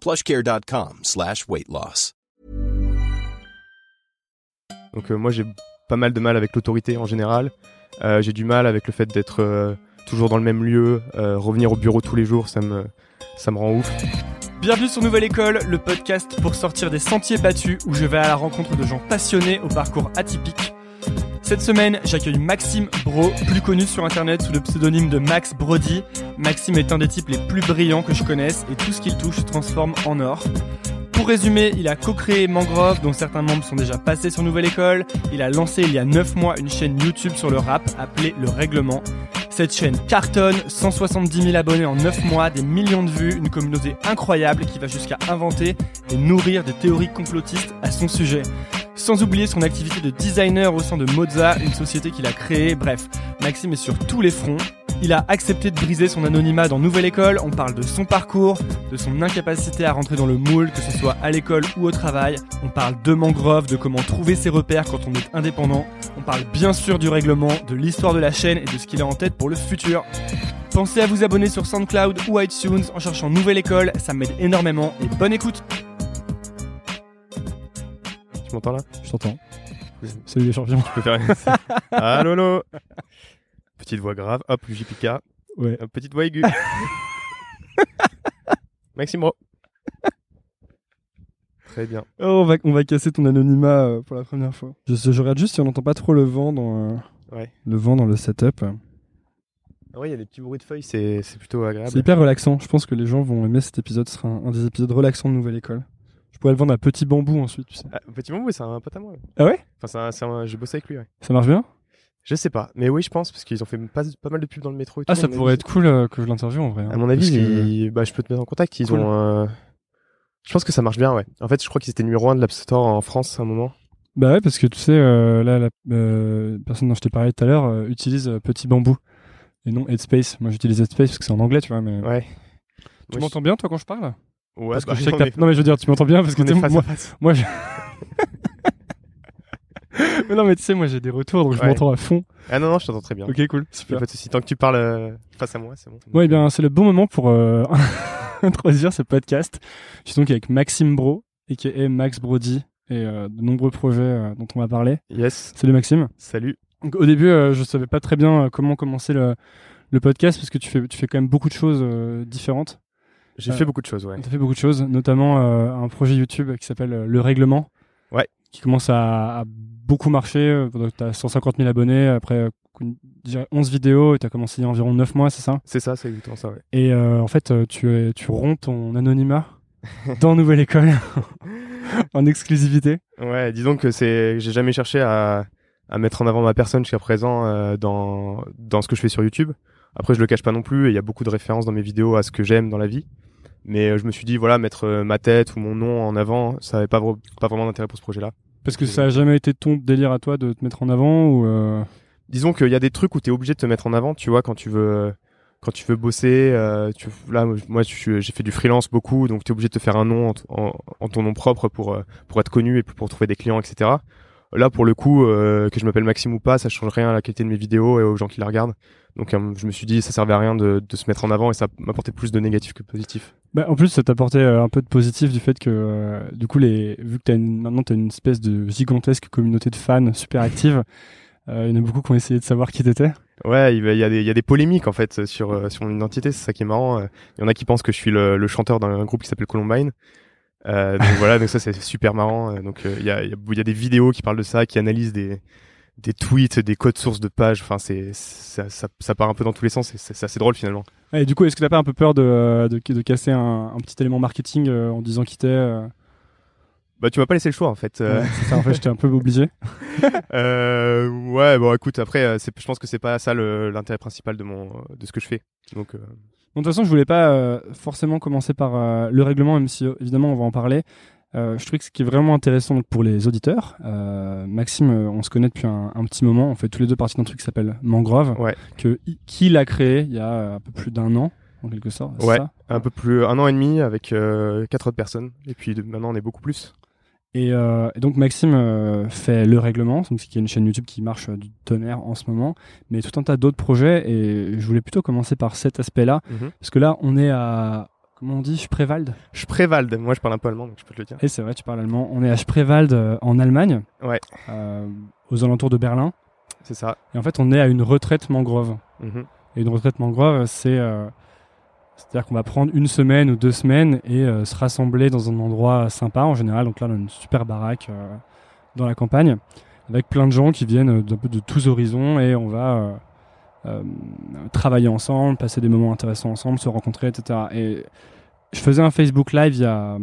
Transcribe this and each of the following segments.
plushcare.com slash weight loss. Donc euh, moi j'ai pas mal de mal avec l'autorité en général. Euh, j'ai du mal avec le fait d'être euh, toujours dans le même lieu, euh, revenir au bureau tous les jours, ça me, ça me rend ouf. Bienvenue sur Nouvelle École, le podcast pour sortir des sentiers battus où je vais à la rencontre de gens passionnés au parcours atypique. Cette semaine, j'accueille Maxime Bro, plus connu sur internet sous le pseudonyme de Max Brody. Maxime est un des types les plus brillants que je connaisse et tout ce qu'il touche se transforme en or. Pour résumer, il a co-créé Mangrove, dont certains membres sont déjà passés sur Nouvelle École. Il a lancé il y a 9 mois une chaîne YouTube sur le rap appelée Le Règlement. Cette chaîne cartonne, 170 000 abonnés en 9 mois, des millions de vues, une communauté incroyable qui va jusqu'à inventer et nourrir des théories complotistes à son sujet. Sans oublier son activité de designer au sein de Moza, une société qu'il a créée. Bref, Maxime est sur tous les fronts. Il a accepté de briser son anonymat dans Nouvelle École. On parle de son parcours, de son incapacité à rentrer dans le moule, que ce soit à l'école ou au travail. On parle de mangrove, de comment trouver ses repères quand on est indépendant. On parle bien sûr du règlement, de l'histoire de la chaîne et de ce qu'il a en tête pour le futur. Pensez à vous abonner sur SoundCloud ou iTunes en cherchant Nouvelle École, ça m'aide énormément et bonne écoute Tu m'entends là Je t'entends. Salut les champions. Je peux faire Allô, allô Petite voix grave, hop, JPK. Ouais. Petite voix aiguë. Maxime. Très bien. Oh, on, va, on va casser ton anonymat euh, pour la première fois. Je, je regarde juste si on n'entend pas trop le vent dans, euh, Ouais. le, vent dans le setup. Ah ouais, il y a des petits bruits de feuilles, c'est c'est plutôt agréable. C'est hyper relaxant. Je pense que les gens vont aimer cet épisode. Ce sera un, un des épisodes relaxants de Nouvelle École. Je pourrais le vendre à Petit Bambou ensuite. Tu sais. Ah, petit oui, c'est un pote à moi. ouais. Ah ouais? Enfin, c'est un- j'ai bossé avec lui, ouais. Ça marche bien? Je sais pas, mais oui, je pense, parce qu'ils ont fait pas, pas mal de pubs dans le métro et. Ah, ça pourrait avis. être cool euh, que je l'interviewe en vrai. hein. À mon avis, que- bah, je peux te mettre en contact. Ils Cool. ont. euh, Je pense que ça marche bien, ouais. En fait, je crois qu'ils étaient numéro 1 de l'App Store en France à un moment. Bah ouais, parce que tu sais, euh, là, la personne dont je t'ai parlé tout à l'heure utilise Petit Bambou et non Headspace. Moi, j'utilise Headspace parce que c'est en anglais, tu vois. Mais Ouais. tu m'entends bien toi quand je parle? Ouais, Parce que bah, je sais que non, mais- non mais je veux dire, tu m'entends bien parce que face moi, à face. moi, je... mais non mais tu sais, moi j'ai des retours donc je Ouais. m'entends à fond. Ah non, non, je t'entends très bien. Ok, cool, super. Pas de souci. Tant que tu parles euh, face à moi, c'est bon. Ouais, eh bien, c'est le bon moment pour euh, introduire ce podcast. Je suis donc avec Maxime Bro, a.k.a. Max Brody, et euh, de nombreux projets dont on va parler. Yes. Salut Maxime. Salut. Donc, au début, je savais pas très bien comment commencer le, le podcast parce que tu fais, tu fais quand même beaucoup de choses différentes. J'ai Euh, fait beaucoup de choses, ouais. Tu as fait beaucoup de choses, notamment euh, un projet YouTube qui s'appelle euh, Le Règlement. Ouais. Qui commence à, à beaucoup marcher. Tu as 150 000 abonnés, après euh, je dirais 11 vidéos, et tu as commencé il y a environ 9 mois, c'est ça? C'est ça, c'est exactement ça, ouais. Et euh, en fait, euh, tu, romps ton anonymat dans Nouvelle École en exclusivité. Ouais, disons que c'est, j'ai jamais cherché à, à mettre en avant ma personne jusqu'à présent euh, dans dans ce que je fais sur YouTube. Après, je le cache pas non plus. et Il y a beaucoup de références dans mes vidéos à ce que j'aime dans la vie. Mais euh, je me suis dit, voilà, mettre euh, ma tête ou mon nom en avant, ça avait pas pas vraiment d'intérêt pour ce projet-là. Parce que ça a jamais été ton délire à toi de te mettre en avant ou euh, Disons qu'il y a des trucs où tu es obligé de te mettre en avant, tu vois, quand tu veux quand tu veux bosser, euh, tu, là, moi, j'ai fait du freelance beaucoup, donc tu es obligé de te faire un nom en, en, ton nom propre pour pour être connu et pour trouver des clients, etc. Là, pour le coup, euh, que je m'appelle Maxime ou pas, ça change rien à la qualité de mes vidéos et aux gens qui la regardent. Donc, euh, je me suis dit, ça servait à rien de, de se mettre en avant et ça m'apportait plus de négatif que de positif. Bah, en plus, ça t'apportait un peu de positif du fait que, du coup, les, vu que as une, maintenant t'as une espèce de gigantesque communauté de fans super active, il y en a beaucoup qui ont essayé de savoir qui t'étais. Ouais, il y, a des, il y a des polémiques en fait sur euh, sur mon identité, c'est ça qui est marrant. Il y en a qui pensent que je suis le, le chanteur d'un groupe qui s'appelle Columbine. Euh, donc voilà, donc ça c'est super marrant. Donc euh, il y, a, il y a des vidéos qui parlent de ça, qui analysent des des tweets, des codes sources de pages. Enfin c'est ça, ça, ça, part un peu dans tous les sens. C'est assez drôle finalement. Et du coup, est-ce que t'as pas un peu peur de de, de casser un, un, petit élément marketing en disant qui t'es bah tu m'as pas laissé le choix en fait. Euh. ça en fait j'étais un peu obligé. euh, ouais bon écoute après euh, je pense que c'est pas ça l'intérêt principal de mon de ce que je fais. Donc euh... de toute façon je voulais pas euh, forcément commencer par le règlement même si évidemment on va en parler. Je trouve que ce qui est vraiment intéressant pour les auditeurs, Maxime, on se connaît depuis un, un, petit moment. On fait tous les deux partie d'un truc qui s'appelle Mangrove, ouais. que qui l'a créé il y a un peu plus d'un an en quelque sorte. Ouais, ça un peu plus un an et demi avec quatre autres personnes. Et puis maintenant on est beaucoup plus. Et, euh, et, donc Maxime euh, fait le règlement, donc c'est une chaîne YouTube qui marche euh, du tonnerre en ce moment, mais tout un tas d'autres projets. Et je voulais plutôt commencer par cet aspect-là, Mhm. parce que là on est à comment on dit Spreewald? Spreewald. Moi je parle un peu allemand, donc je peux te le dire. Et c'est vrai, tu parles allemand. On est à Spreewald euh, en Allemagne, Ouais, euh, aux alentours de Berlin. c'est ça. Et en fait, on est à une retraite mangrove. Mhm. Et une retraite mangrove, c'est euh, c'est-à-dire qu'on va prendre une semaine ou deux semaines et se rassembler dans un endroit sympa en général. Donc là, on a une super baraque dans la campagne avec plein de gens qui viennent d'un peu de tous horizons et on va travailler ensemble, passer des moments intéressants ensemble, se rencontrer, etc. Et je faisais un Facebook Live il y a euh,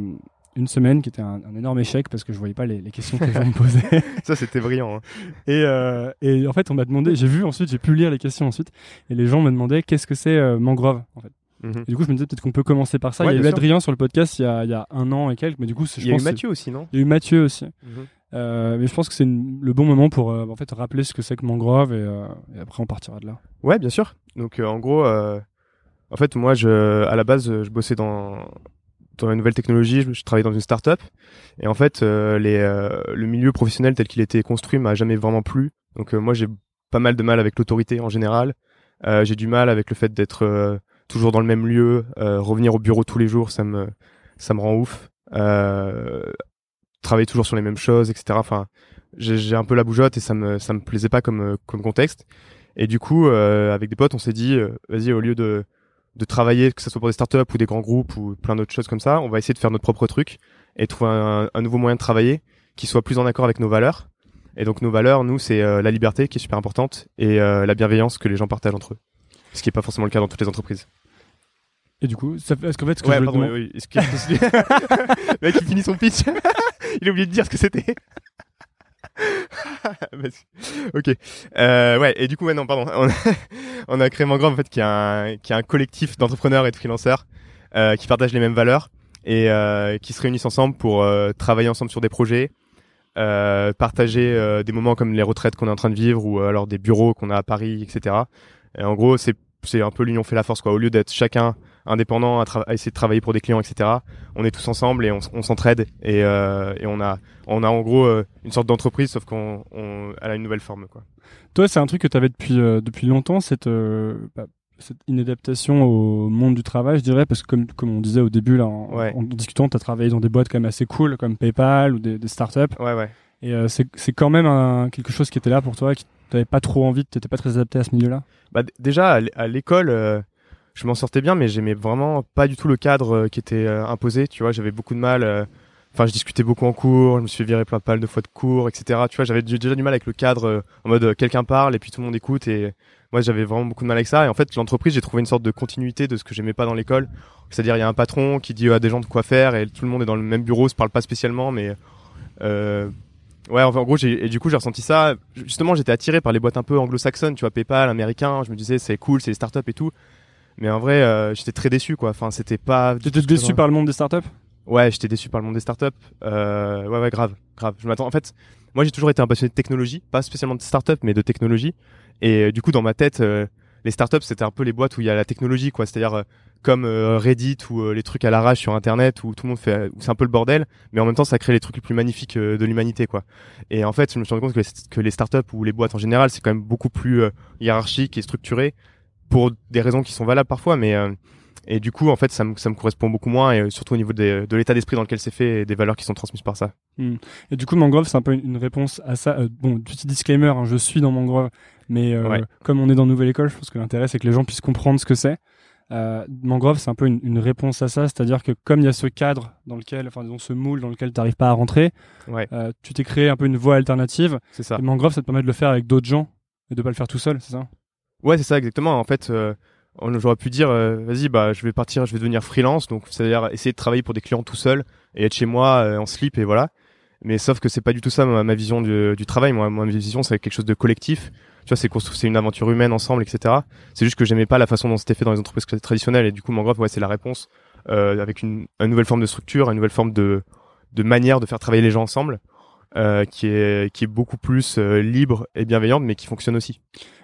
une semaine qui était un, un énorme échec parce que je voyais pas les, les questions que les gens me posaient. Ça c'était brillant. Hein. Et, euh, et en fait, on m'a demandé, j'ai vu ensuite, j'ai pu lire les questions ensuite, et les gens me demandaient qu'est-ce que c'est euh, mangrove? en fait. Mhm. Et du coup, je me disais peut-être qu'on peut commencer par ça. Ouais, il y a eu sûr. Adrien sur le podcast il y, a, il y a un an et quelques, mais du coup, je Il y a eu pense Mathieu aussi, non? Il y a eu Mathieu aussi. Euh, mais je pense que c'est une- le bon moment pour euh, en fait rappeler ce que c'est que mangrove et, euh, et après on partira de là. Ouais, bien sûr. Donc en gros, en fait, moi, je, à la base, je bossais dans dans la nouvelle technologie. Je, travaillais dans une start-up et en fait, les, le milieu professionnel tel qu'il était construit m'a jamais vraiment plu. Donc moi, j'ai pas mal de mal avec l'autorité en général. J'ai du mal avec le fait d'être toujours dans le même lieu, revenir au bureau tous les jours, ça me ça me rend ouf. Travailler toujours sur les mêmes choses, etc. Enfin, j'ai un peu la bougeotte et ça me ça me plaisait pas comme euh, comme contexte. Et du coup, euh, avec des potes, on s'est dit, euh, vas-y, au lieu de, de travailler, que ce soit pour des startups ou des grands groupes ou plein d'autres choses comme ça, on va essayer de faire notre propre truc et trouver un, un nouveau moyen de travailler qui soit plus en accord avec nos valeurs. Et donc nos valeurs, nous, c'est euh, la liberté qui est super importante et euh, la bienveillance que les gens partagent entre eux. Ce qui est pas forcément le cas dans toutes les entreprises. Et du coup, ça, est-ce qu'en fait, ce que Ouais, je pardon, oui. Est-ce que- le mec, il finit son pitch. il a oublié de dire ce que c'était. Vas-y. ok. Euh, ouais. Et du coup, ouais, non, pardon. On a, créé Mangrove en fait, qui est un, qui un collectif d'entrepreneurs et de freelanceurs euh, qui partagent les mêmes valeurs et euh, qui se réunissent ensemble pour travailler ensemble sur des projets, partager des moments comme les retraites qu'on est en train de vivre ou alors des bureaux qu'on a à Paris, etc. Et en gros, c'est c'est un peu l'union fait la force quoi. Au lieu d'être chacun indépendant à, essayer de travailler pour des clients, etc. On est tous ensemble et on, s'entraide et, euh, et on a on a en gros euh, une sorte d'entreprise sauf qu'on on, elle a une nouvelle forme quoi. Toi, c'est un truc que tu avais depuis, euh, depuis longtemps, cette, bah, cette inadaptation au monde du travail, je dirais, parce que comme, comme on disait au début, là, en, Ouais. en discutant, tu as travaillé dans des boîtes quand même assez cool, comme PayPal ou des, des startups. Ouais ouais. Et euh, c'est c'est quand même un- quelque chose qui était là pour toi, qui t'avais pas trop envie, t'étais pas très adapté à ce milieu-là? Bah, déjà à l'école euh, je m'en sortais bien mais j'aimais vraiment pas du tout le cadre euh, qui était euh, imposé. Tu vois j'avais beaucoup de mal. euh, Enfin, je discutais beaucoup en cours, je me suis virer plein de fois de cours, etc. Tu vois, j'avais déjà du mal avec le cadre en mode quelqu'un parle et puis tout le monde écoute et moi j'avais vraiment beaucoup de mal avec ça. Et en fait, l'entreprise, j'ai trouvé une sorte de continuité de ce que j'aimais pas dans l'école. C'est-à-dire, il y a un patron qui dit à des gens de quoi faire et tout le monde est dans le même bureau, se parle pas spécialement, mais euh, ouais, en gros, et du coup, j'ai ressenti ça. Justement, j'étais attiré par les boîtes un peu anglo-saxonnes, tu vois, PayPal, américain. Je me disais, c'est cool, c'est les startups et tout. Mais en vrai, euh, j'étais très déçu, quoi. Enfin, c'était pas. T'étais déçu par le monde des startups? Ouais, j'étais déçu par le monde des startups. Euh, ouais, ouais, grave, grave. Je m'attends. En fait, moi, j'ai toujours été un passionné de technologie, pas spécialement de startups, mais de technologie. Et euh, du coup, dans ma tête, euh, les startups c'était un peu les boîtes où il y a la technologie quoi c'est-à-dire euh, comme Reddit ou les trucs à l'arrache sur internet où tout le monde fait où c'est un peu le bordel mais en même temps ça crée les trucs les plus magnifiques de l'humanité quoi et en fait je me suis rendu compte que les, que les startups ou les boîtes en général c'est quand même beaucoup plus hiérarchique et structuré pour des raisons qui sont valables parfois mais et du coup, en fait, ça me, ça me correspond beaucoup moins, et surtout au niveau des, de l'état d'esprit dans lequel c'est fait et des valeurs qui sont transmises par ça. Hmm. Et du coup, Mangrove, c'est un peu une, réponse à ça. bon, petit disclaimer, hein, je suis dans Mangrove, mais euh, comme on est dans Nouvelle École, je pense que l'intérêt c'est que les gens puissent comprendre ce que c'est. Euh, Mangrove, c'est un peu une, réponse à ça, c'est-à-dire que comme il y a ce cadre dans lequel, enfin disons ce moule dans lequel tu n'arrives pas à rentrer, euh, tu t'es créé un peu une voie alternative. C'est ça. Et Mangrove, ça te permet de le faire avec d'autres gens et de pas le faire tout seul, c'est ça? Ouais, c'est ça exactement. En fait, euh, j'aurais pu dire, vas-y, bah je vais partir, je vais devenir freelance, donc c'est-à-dire essayer de travailler pour des clients tout seul et être chez moi en slip et voilà. Mais sauf que c'est pas du tout ça ma, vision du, du, travail. Moi, ma vision, c'est quelque chose de collectif tu vois, c'est c'est une aventure humaine ensemble, etc. C'est juste que j'aimais pas la façon dont c'était fait dans les entreprises traditionnelles et du coup, Mangrove, ouais, c'est la réponse euh, avec une, une, nouvelle forme de structure, une nouvelle forme de, de manière de faire travailler les gens ensemble, euh, qui est qui est beaucoup plus euh, libre et bienveillante, mais qui fonctionne aussi.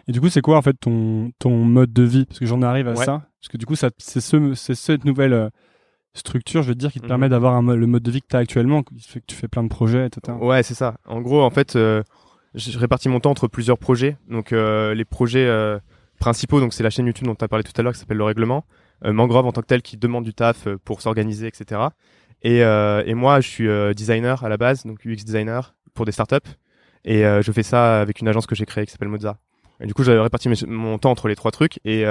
Et du coup, c'est quoi en fait ton ton mode de vie? Parce que j'en arrive à ça, parce que du coup, ça c'est ce c'est cette nouvelle euh, structure, je veux dire, qui te mhm. permet d'avoir le mode de vie que tu as actuellement, qui fait que tu fais plein de projets, etc. Ouais, c'est ça. En gros, en fait, euh, je répartis mon temps entre plusieurs projets. Donc euh, les projets euh, principaux, donc c'est la chaîne YouTube dont tu as parlé tout à l'heure qui s'appelle Le Règlement, Mangrove en tant que tel qui demande du taf pour s'organiser, etc. Et, et moi, je suis designer à la base, donc UX designer pour des startups. Et je fais ça avec une agence que j'ai créée qui s'appelle Moza. Et du coup, j'avais réparti mon temps entre les trois trucs. Et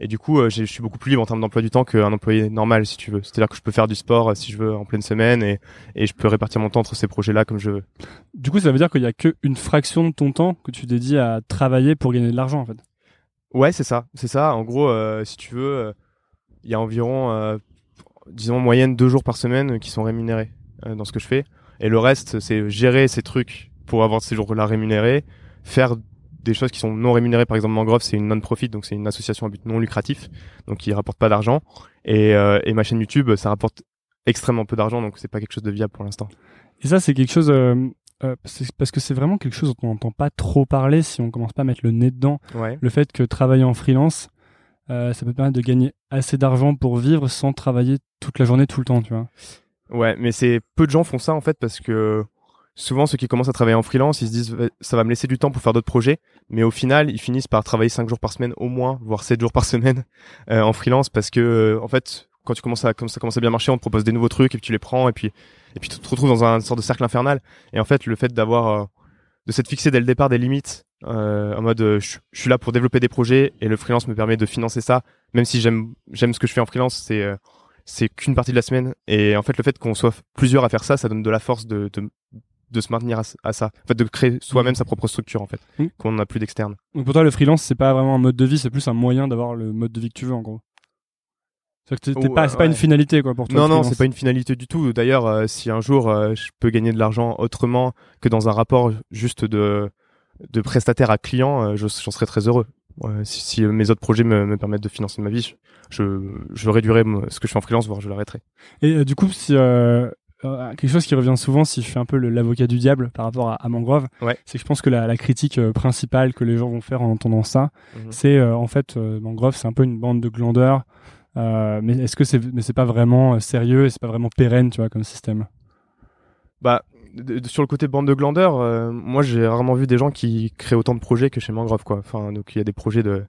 et du coup, euh, je suis beaucoup plus libre en termes d'emploi du temps qu'un employé normal, si tu veux. C'est-à-dire que je peux faire du sport euh, si je veux en pleine semaine et, et je peux répartir mon temps entre ces projets-là comme je veux. Du coup, ça veut dire qu'il y a qu'une fraction de ton temps que tu dédies à travailler pour gagner de l'argent, en fait. Ouais, c'est ça. C'est ça. En gros, euh, si tu veux, il y a environ, disons, en moyenne deux jours par semaine qui sont rémunérés dans ce que je fais. Et le reste, c'est gérer ces trucs pour avoir ces jours-là rémunérés, faire des choses qui sont non rémunérées. Par exemple, Mangrove, c'est une non-profit, donc c'est une association à but non lucratif, donc qui rapporte pas d'argent. Et, euh, et ma chaîne YouTube, ça rapporte extrêmement peu d'argent, donc c'est pas quelque chose de viable pour l'instant. Et ça, c'est quelque chose euh, euh parce que c'est vraiment quelque chose dont on n'entend pas trop parler si on commence pas à mettre le nez dedans. Ouais. Le fait que travailler en freelance, euh, ça peut permettre de gagner assez d'argent pour vivre sans travailler toute la journée, tout le temps, tu vois. Ouais, mais c'est peu de gens font ça en fait parce que souvent ceux qui commencent à travailler en freelance, ils se disent ça va me laisser du temps pour faire d'autres projets, mais au final, ils finissent par travailler 5 jours par semaine au moins, voire 7 jours par semaine euh, en freelance parce que euh, en fait, quand tu commences à comme ça commence à bien marcher, on te propose des nouveaux trucs et puis tu les prends et puis et puis tu te retrouves dans un sorte de cercle infernal et en fait, le fait d'avoir euh, de s'être fixé dès le départ des limites en mode je, suis là pour développer des projets et le freelance me permet de financer ça, même si j'aime j'aime ce que je fais en freelance, c'est c'est qu'une partie de la semaine et en fait le fait qu'on soit plusieurs à faire ça ça donne de la force de, de, de se maintenir à, ça. En fait, de créer soi-même mm. sa propre structure, en fait, mm. qu'on n'a plus d'externe. Donc pour toi, le freelance, c'est pas vraiment un mode de vie, c'est plus un moyen d'avoir le mode de vie que tu veux, en gros. C'est pas, pas une finalité, quoi, pour toi. Non, non, c'est pas une finalité du tout. D'ailleurs, euh, si un jour euh, je peux gagner de l'argent autrement que dans un rapport juste de, de prestataire à client, euh, j'en serais très heureux. si, mes autres projets me, me, permettent de financer ma vie, je, je réduirai ce que je fais en freelance, voire je l'arrêterai. Et du coup, si euh, quelque chose qui revient souvent si je fais un peu l'avocat du diable par rapport à, Mangrove, c'est que je pense que la, critique euh, principale que les gens vont faire en entendant ça, mhm. c'est euh, en fait Mangrove c'est un peu une bande de glandeurs, mais est-ce que c'est mais c'est pas vraiment sérieux et c'est pas vraiment pérenne tu vois comme système? Bah sur le côté bande de glandeurs, moi j'ai rarement vu des gens qui créent autant de projets que chez Mangrove quoi. Enfin donc il y a des projets de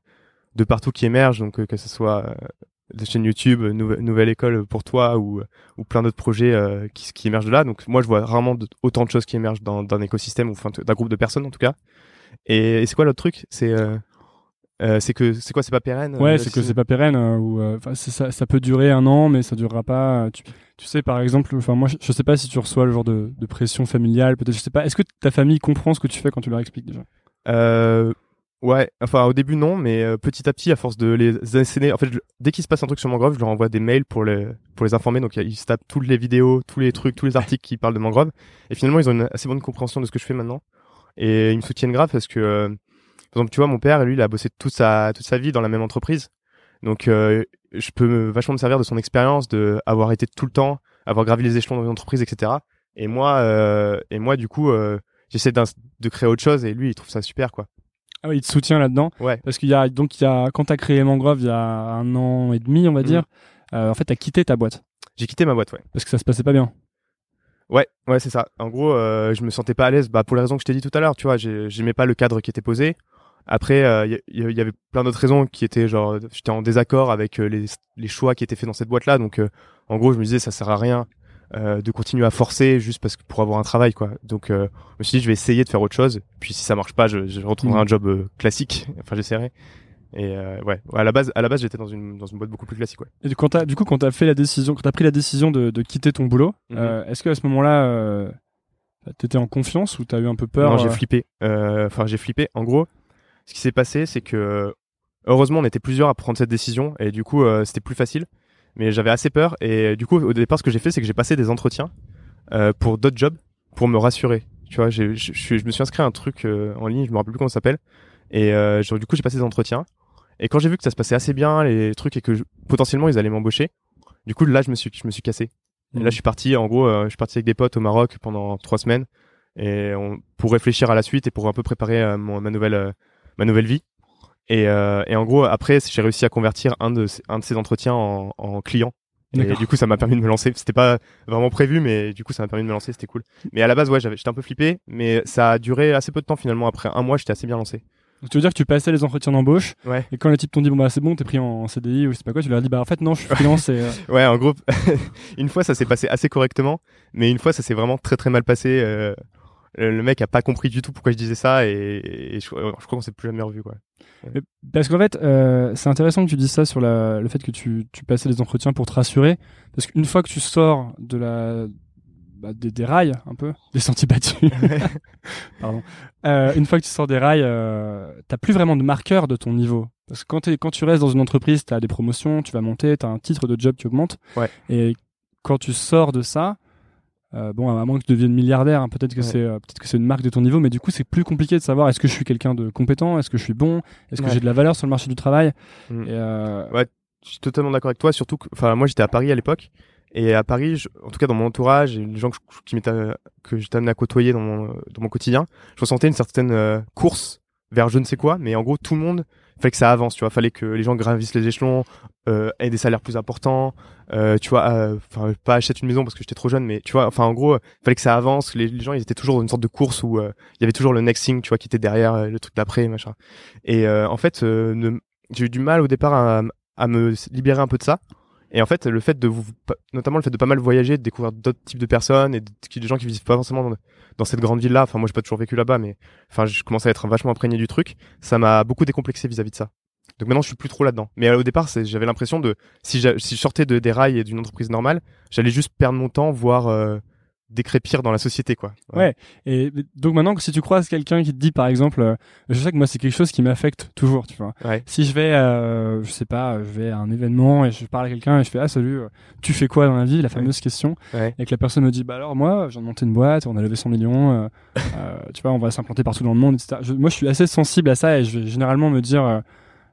de partout qui émergent donc que ce soit des chaînes YouTube, nouvelle école pour toi ou, ou plein d'autres projets euh, qui, émergent de là. Donc moi je vois rarement autant de choses qui émergent dans d'un écosystème ou d'un groupe de personnes en tout cas. Et, c'est quoi l'autre truc? C'est euh, euh, c'est que c'est quoi c'est pas pérenne ouais c'est que c'est pas pérenne ou ça, ça peut durer un an mais ça durera pas tu, tu sais par exemple enfin moi je, sais pas si tu reçois le genre de, de pression familiale peut-être je sais pas est-ce que ta famille comprend ce que tu fais quand tu leur expliques déjà? Euh, Ouais, enfin au début non, mais euh, petit à petit, à force de les asséner, en fait, dès qu'il se passe un truc sur Mangrove, je leur envoie des mails pour les pour les informer. Donc ils se tapent toutes les vidéos, tous les trucs, tous les articles qui parlent de Mangrove. Et finalement, ils ont une assez bonne compréhension de ce que je fais maintenant. Et ils me soutiennent grave parce que, euh, par exemple, tu vois, mon père, lui, il a bossé toute sa toute sa vie dans la même entreprise. Donc euh, je peux me, vachement me servir de son expérience, de avoir été tout le temps, avoir gravi les échelons dans une entreprise, etc. Et moi, et moi, du coup, j'essaie de créer autre chose. Et lui, il trouve ça super, quoi. Ah oui, il te soutient là-dedans. Ouais. Parce qu'il y a donc il y a quand t'as créé Mangrove il y a un an et demi, on va Mhm. dire. euh, en fait, t'as quitté ta boîte J'ai quitté ma boîte, ouais. parce que ça se passait pas bien. Ouais, ouais, c'est ça. En gros, euh, je me sentais pas à l'aise, bah pour les raisons que je t'ai dit tout à l'heure, tu vois, j'ai- j'aimais pas le cadre qui était posé. Après, euh, il y, y- avait plein d'autres raisons qui étaient genre, j'étais en désaccord avec euh, les, les choix qui étaient faits dans cette boîte-là, donc euh, en gros, je me disais ça sert à rien euh, de continuer à forcer juste parce que pour avoir un travail, quoi. Donc, euh, je me suis dit je vais essayer de faire autre chose. Puis si ça marche pas, je, je retrouverai Mhm. un job euh, classique. Enfin, j'essaierai. Et euh, ouais, à la base, à la base, j'étais dans une dans une boîte beaucoup plus classique, ouais. Et du, quand t'as- du coup, quand t'as fait la décision, quand t'as pris la décision de, de quitter ton boulot, euh, est-ce que à ce moment-là, euh, t'étais en confiance ou t'as eu un peu peur Non, j'ai euh, flippé. Euh, Enfin, j'ai flippé. En gros, ce qui s'est passé, c'est que heureusement, on était plusieurs à prendre cette décision et du coup, euh, c'était plus facile. Mais j'avais assez peur et du coup, au départ, ce que j'ai fait, c'est que j'ai passé des entretiens euh, pour d'autres jobs pour me rassurer. Tu vois, je me suis inscrit à un truc euh, en ligne, je me rappelle plus comment ça s'appelle. Et du coup, j'ai passé des entretiens. Et quand j'ai vu que ça se passait assez bien, les trucs, et que potentiellement ils allaient m'embaucher, du coup, là, je me suis, je me suis cassé. Et là, je suis parti, en gros, je suis parti avec des potes au Maroc pendant trois semaines et pour réfléchir à la suite et pour un peu préparer ma nouvelle, ma nouvelle vie. Et, euh, et en gros, après, j'ai réussi à convertir un de, ces- un de ces entretiens en, en client. Et du coup, ça m'a permis de me lancer. C'était pas vraiment prévu, mais du coup, ça m'a permis de me lancer. C'était cool. Mais à la base, ouais, j'étais un peu flippé, mais ça a duré assez peu de temps finalement. Après un mois, j'étais assez bien lancé. Donc, tu veux dire que tu passais les entretiens d'embauche Ouais. et quand les types t'ont dit bon bah c'est bon, t'es pris en CDI ou je sais pas quoi, tu leur as dit bah en fait non, je suis freelance et euh, Ouais, en gros, une fois ça s'est passé assez correctement, mais une fois ça s'est vraiment très très mal passé. euh, le mec a pas compris du tout pourquoi je disais ça et, et je, je crois qu'on s'est plus jamais revu quoi. Parce qu'en fait, euh, c'est intéressant que tu dises ça sur la, le fait que tu, tu passais des entretiens pour te rassurer. Parce qu'une fois que tu sors de la, bah, des, des rails, un peu, des sentiers battus, pardon, euh, une fois que tu sors des rails, euh, t'as plus vraiment de marqueur de ton niveau. Parce que quand, quand tu restes dans une entreprise, t'as des promotions, tu vas monter, t'as un titre de job qui augmente. Ouais. Et quand tu sors de ça, euh, bon, à moins que tu deviennes milliardaire, hein, peut-être que Ouais. c'est euh, peut-être que c'est une marque de ton niveau, mais du coup, c'est plus compliqué de savoir est-ce que je suis quelqu'un de compétent, est-ce que je suis bon, est-ce que Ouais. j'ai de la valeur sur le marché du travail. Mm. Et, euh, Ouais. Je suis totalement d'accord avec toi, surtout que, enfin, moi j'étais à Paris à l'époque, et à Paris, je- en tout cas dans mon entourage et les gens que, je- qui que j'étais amené à côtoyer dans mon, dans mon quotidien, je ressentais une certaine euh, course vers je ne sais quoi, mais en gros tout le monde fallait que ça avance, tu vois, fallait que les gens gravissent les échelons, euh, aient des salaires plus importants, euh, tu vois, euh, enfin pas achète une maison parce que j'étais trop jeune, mais tu vois, enfin en gros, fallait que ça avance, les, gens ils étaient toujours dans une sorte de course où euh, il y avait toujours le next thing, tu vois, qui était derrière euh, le truc d'après, machin. Et en fait, j'ai eu du mal au départ à me libérer un peu de ça. Et en fait, le fait de vous, notamment le fait de pas mal voyager, de découvrir d'autres types de personnes et de, des gens qui vivent pas forcément dans, dans cette grande ville-là. Enfin, moi, j'ai pas toujours vécu là-bas, mais enfin, je commençais à être vachement imprégné du truc. Ça m'a beaucoup décomplexé vis-à-vis de ça. Donc maintenant, je suis plus trop là-dedans. Mais euh, au départ, j'avais l'impression de, si, je sortais de, des rails et d'une entreprise normale, j'allais juste perdre mon temps, voire euh, décrépir dans la société, quoi. Ouais. Et donc maintenant, si tu croises quelqu'un qui te dit, par exemple, euh, je sais que moi c'est quelque chose qui m'affecte toujours, tu vois. Ouais. Si je vais, euh, je sais pas, je vais à un événement et je parle à quelqu'un et je fais ah salut, euh, tu fais quoi dans la vie, la fameuse question, Ouais. et que la personne me dit bah alors moi, je viens de monter une boîte, on a levé 100 millions, euh, euh, tu vois, on va s'implanter partout dans le monde, etc. Je- moi, je suis assez sensible à ça et je vais généralement me dire